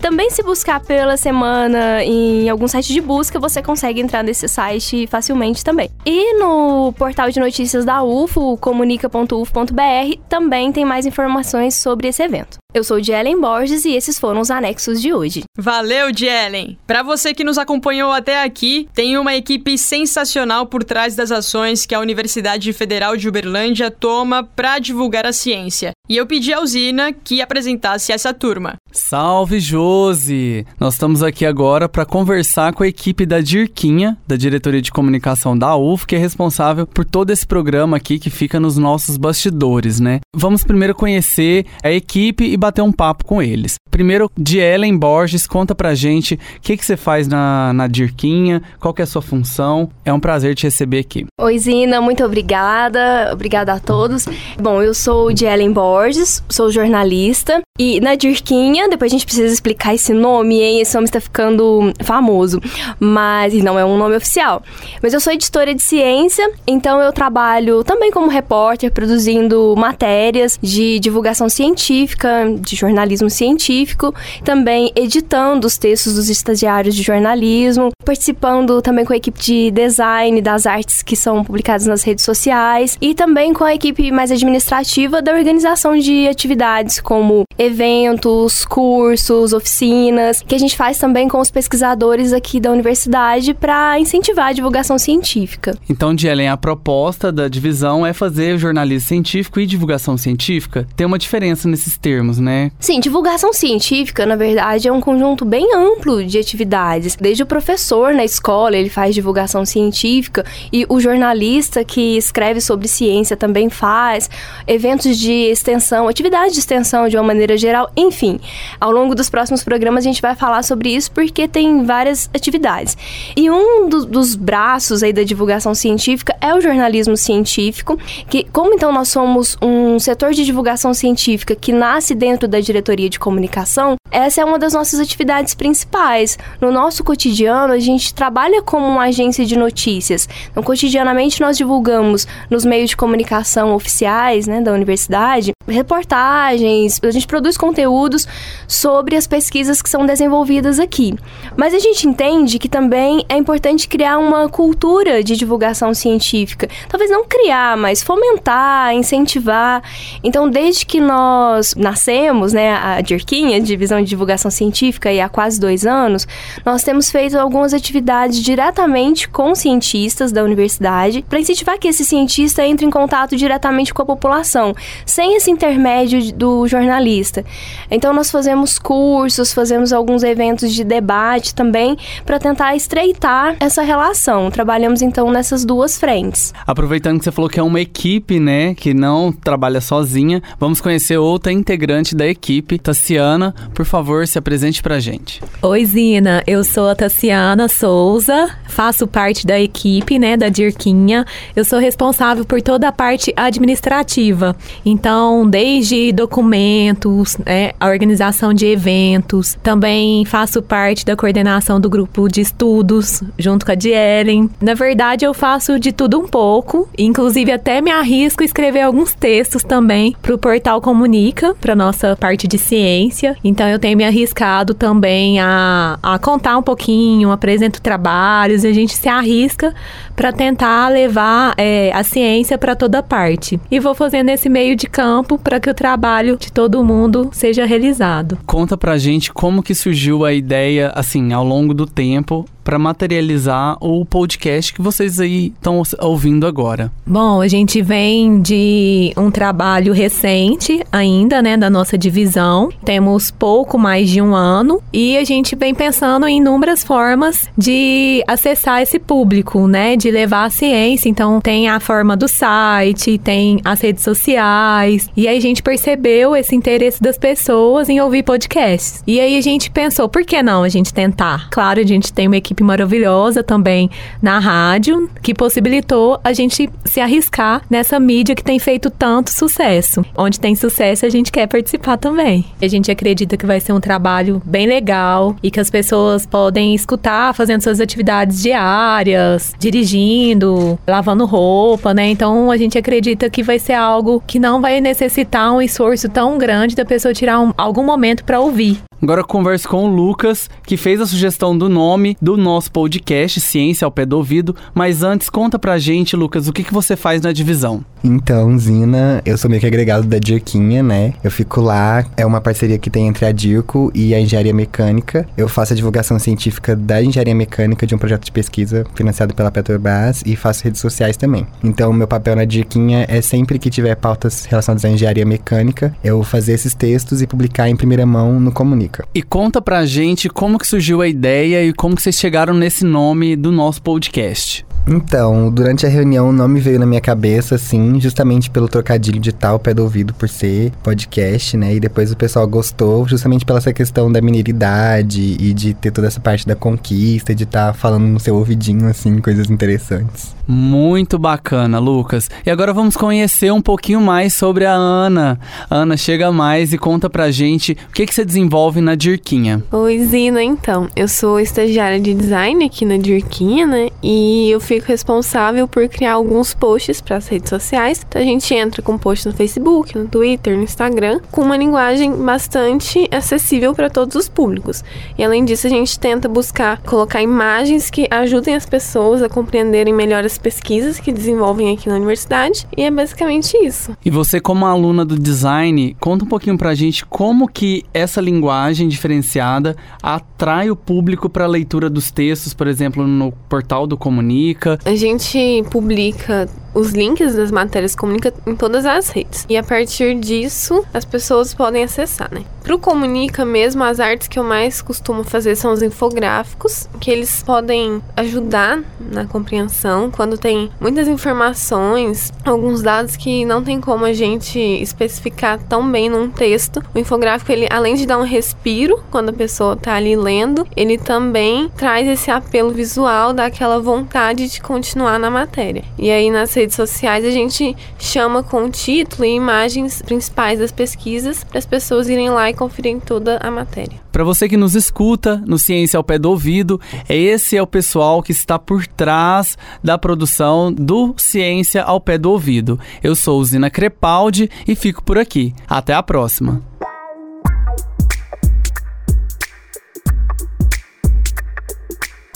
Também se buscar pela semana em algum site de busca, você consegue entrar nesse site facilmente também. E no portal de notícias da UFO, comunica.ufo.br, também tem mais informações sobre esse evento. Eu sou Jelen Borges e esses foram os anexos de hoje. Valeu, Jelen! Para você que nos acompanhou até aqui, tem uma equipe sensacional por trás das ações que a Universidade Federal de Uberlândia toma para divulgar a ciência. E eu pedi à Usina que apresentasse essa turma. Salve, Josi! Nós estamos aqui agora para conversar com a equipe da Dirquinha, da Diretoria de Comunicação da UF, que é responsável por todo esse programa aqui que fica nos nossos bastidores, né? Vamos primeiro conhecer a equipe e bater um papo com eles. Primeiro, de Ellen Borges, conta pra gente o que, que você faz na, na Dirquinha, qual que é a sua função. É um prazer te receber aqui. Oi, Zina, muito obrigada. Obrigada a todos. Bom, eu sou de Ellen Borges, sou jornalista. E na Dirquinha, depois a gente precisa explicar esse nome, hein? Esse nome está ficando famoso. Mas não é um nome oficial. Mas eu sou editora de ciência, então eu trabalho também como repórter, produzindo matérias de divulgação científica, de jornalismo científico, também editando os textos dos estagiários de jornalismo, participando também com a equipe de design das artes que são publicadas nas redes sociais e também com a equipe mais administrativa da organização de atividades como eventos, cursos, oficinas, que a gente faz também com os pesquisadores aqui da universidade para incentivar a divulgação científica. Então, Dielen, a proposta da divisão é fazer jornalismo científico e divulgação científica. Tem uma diferença nesses termos, né? Sim, divulgação científica, na verdade, é um conjunto bem amplo de atividades. Desde o professor na escola, ele faz divulgação científica e o jornalista que escreve sobre ciência também faz eventos de extensão, atividades de extensão de uma maneira geral, enfim. Ao longo dos próximos programas a gente vai falar sobre isso porque tem várias atividades. E um do, dos braços aí da divulgação científica é o jornalismo científico, que como então nós somos um setor de divulgação científica que nasce dentro da diretoria de comunicação, essa é uma das nossas atividades principais. No nosso cotidiano, a gente trabalha como uma agência de notícias. Então, cotidianamente nós divulgamos nos meios de comunicação oficiais, né, da universidade, reportagens, a gente produz conteúdos sobre as pesquisas que são desenvolvidas aqui. Mas a gente entende que também é importante criar uma cultura de divulgação científica. Talvez não criar, mas fomentar, incentivar. Então, desde que nós nascemos, né, a Dirquinha, Divisão de Divulgação Científica, e há quase dois anos, nós temos feito algumas atividades diretamente com cientistas da universidade para incentivar que esse cientista entre em contato diretamente com a população, sem esse intermédio do jornalista. Então nós fazemos cursos, fazemos alguns eventos de debate também para tentar estreitar essa relação. Trabalhamos então nessas duas frentes. Aproveitando que você falou que é uma equipe, né, que não trabalha sozinha, vamos conhecer outra integrante da equipe, Tassiana. Por favor, se apresente pra gente. Oi, Zina. Eu sou a Tassiana Souza, faço parte da equipe, né, da Dirquinha. Eu sou responsável por toda a parte administrativa. Então, desde documentos, né, a organização de eventos, também faço parte da coordenação do grupo de estudos, junto com a Dielen. Na verdade, eu faço de tudo um pouco, inclusive até me arrisco a escrever alguns textos também para o portal Comunica, para nossa parte de ciência. Então, eu tenho me arriscado também a, a contar um pouquinho, apresento trabalhos, a gente se arrisca para tentar levar é, a ciência para toda parte. E vou fazendo esse meio de campo para que o trabalho de todo mundo seja realizado. Conta pra gente como que surgiu a ideia, assim, ao longo do tempo, para materializar o podcast que vocês aí estão ouvindo agora? Bom, a gente vem de um trabalho recente ainda, né, da nossa divisão. Temos pouco mais de um ano e a gente vem pensando em inúmeras formas de acessar esse público, né, de levar a ciência. Então, tem a forma do site, tem as redes sociais e aí a gente percebeu esse interesse das pessoas em ouvir podcasts. E aí a gente pensou, por que não a gente tentar? Claro, a gente tem uma equipe equipe maravilhosa também na rádio, que possibilitou a gente se arriscar nessa mídia que tem feito tanto sucesso. Onde tem sucesso, a gente quer participar também. A gente acredita que vai ser um trabalho bem legal e que as pessoas podem escutar fazendo suas atividades diárias, dirigindo, lavando roupa, né? Então a gente acredita que vai ser algo que não vai necessitar um esforço tão grande da pessoa tirar um, algum momento para ouvir. Agora eu converso com o Lucas, que fez a sugestão do nome do nosso podcast, Ciência ao Pé do Ouvido. Mas antes, conta pra gente, Lucas, o que, que você faz na divisão? Então, Zina, eu sou meio que agregado da Dirquinha, né? Eu fico lá, é uma parceria que tem entre a Dirco e a Engenharia Mecânica. Eu faço a divulgação científica da Engenharia Mecânica de um projeto de pesquisa financiado pela Petrobras e faço redes sociais também. Então, meu papel na Dirquinha é sempre que tiver pautas relacionadas à engenharia mecânica, eu fazer esses textos e publicar em primeira mão no Comunica. E conta pra gente como que surgiu a ideia e como que vocês chegaram nesse nome do nosso podcast. Então, durante a reunião o nome veio na minha cabeça, assim, justamente pelo trocadilho de tal pé do ouvido por ser podcast, né? E depois o pessoal gostou, justamente pela essa questão da mineiridade e de ter toda essa parte da conquista, de estar tá falando no seu ouvidinho, assim, coisas interessantes. Muito bacana, Lucas. E agora vamos conhecer um pouquinho mais sobre a Ana. Ana, chega mais e conta pra gente o que, que você desenvolve na Dirquinha. Oi, Zina, então. Eu sou estagiária de design aqui na Dirquinha, né? E eu fico responsável por criar alguns posts para as redes sociais. Então a gente entra com posts no Facebook, no Twitter, no Instagram, com uma linguagem bastante acessível para todos os públicos. E além disso, a gente tenta buscar colocar imagens que ajudem as pessoas a compreenderem melhor as pesquisas que desenvolvem aqui na universidade e é basicamente isso. E você como aluna do design, conta um pouquinho pra gente como que essa linguagem diferenciada atrai o público para a leitura dos textos, por exemplo, no portal do Comunica. A gente publica os links das matérias Comunica em todas as redes. E a partir disso, as pessoas podem acessar, né? Pro Comunica mesmo, as artes que eu mais costumo fazer são os infográficos, que eles podem ajudar na compreensão quando tem muitas informações, alguns dados que não tem como a gente especificar tão bem num texto. O infográfico, ele além de dar um respiro quando a pessoa tá ali lendo, ele também traz esse apelo visual, dá aquela vontade de continuar na matéria. E aí nas redes sociais a gente chama com título e imagens principais das pesquisas para as pessoas irem lá e conferirem toda a matéria. Para você que nos escuta no Ciência ao Pé do Ouvido, esse é o pessoal que está por trás da produção do Ciência ao Pé do Ouvido. Eu sou Zina Crepaldi e fico por aqui. Até a próxima.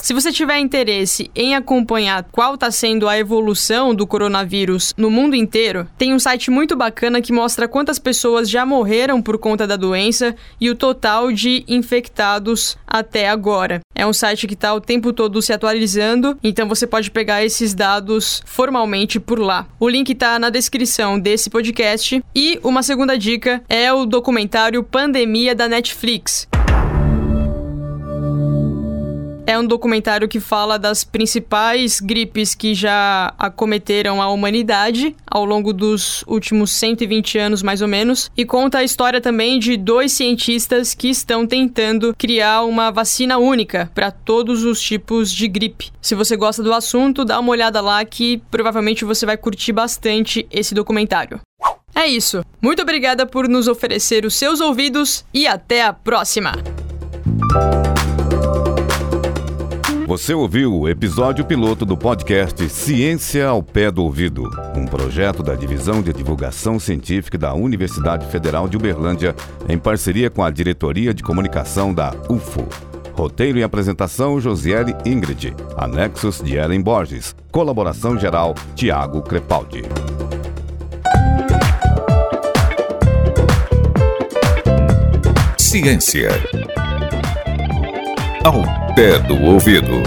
Se você tiver interesse em acompanhar qual está sendo a evolução do coronavírus no mundo inteiro, tem um site muito bacana que mostra quantas pessoas já morreram por conta da doença e o total de infectados até agora. É um site que está o tempo todo se atualizando, então você pode pegar esses dados formalmente por lá. O link está na descrição desse podcast. E uma segunda dica é o documentário Pandemia da Netflix. É um documentário que fala das principais gripes que já acometeram a humanidade ao longo dos últimos 120 anos, mais ou menos, e conta a história também de dois cientistas que estão tentando criar uma vacina única para todos os tipos de gripe. Se você gosta do assunto, dá uma olhada lá que provavelmente você vai curtir bastante esse documentário. É isso. Muito obrigada por nos oferecer os seus ouvidos e até a próxima! Você ouviu o episódio piloto do podcast Ciência ao Pé do Ouvido, um projeto da Divisão de Divulgação Científica da Universidade Federal de Uberlândia, em parceria com a Diretoria de Comunicação da UFO. Roteiro e apresentação Josiele Ingrid. Anexos de Ellen Borges. Colaboração geral Tiago Crepaldi. Ciência ao pé do ouvido.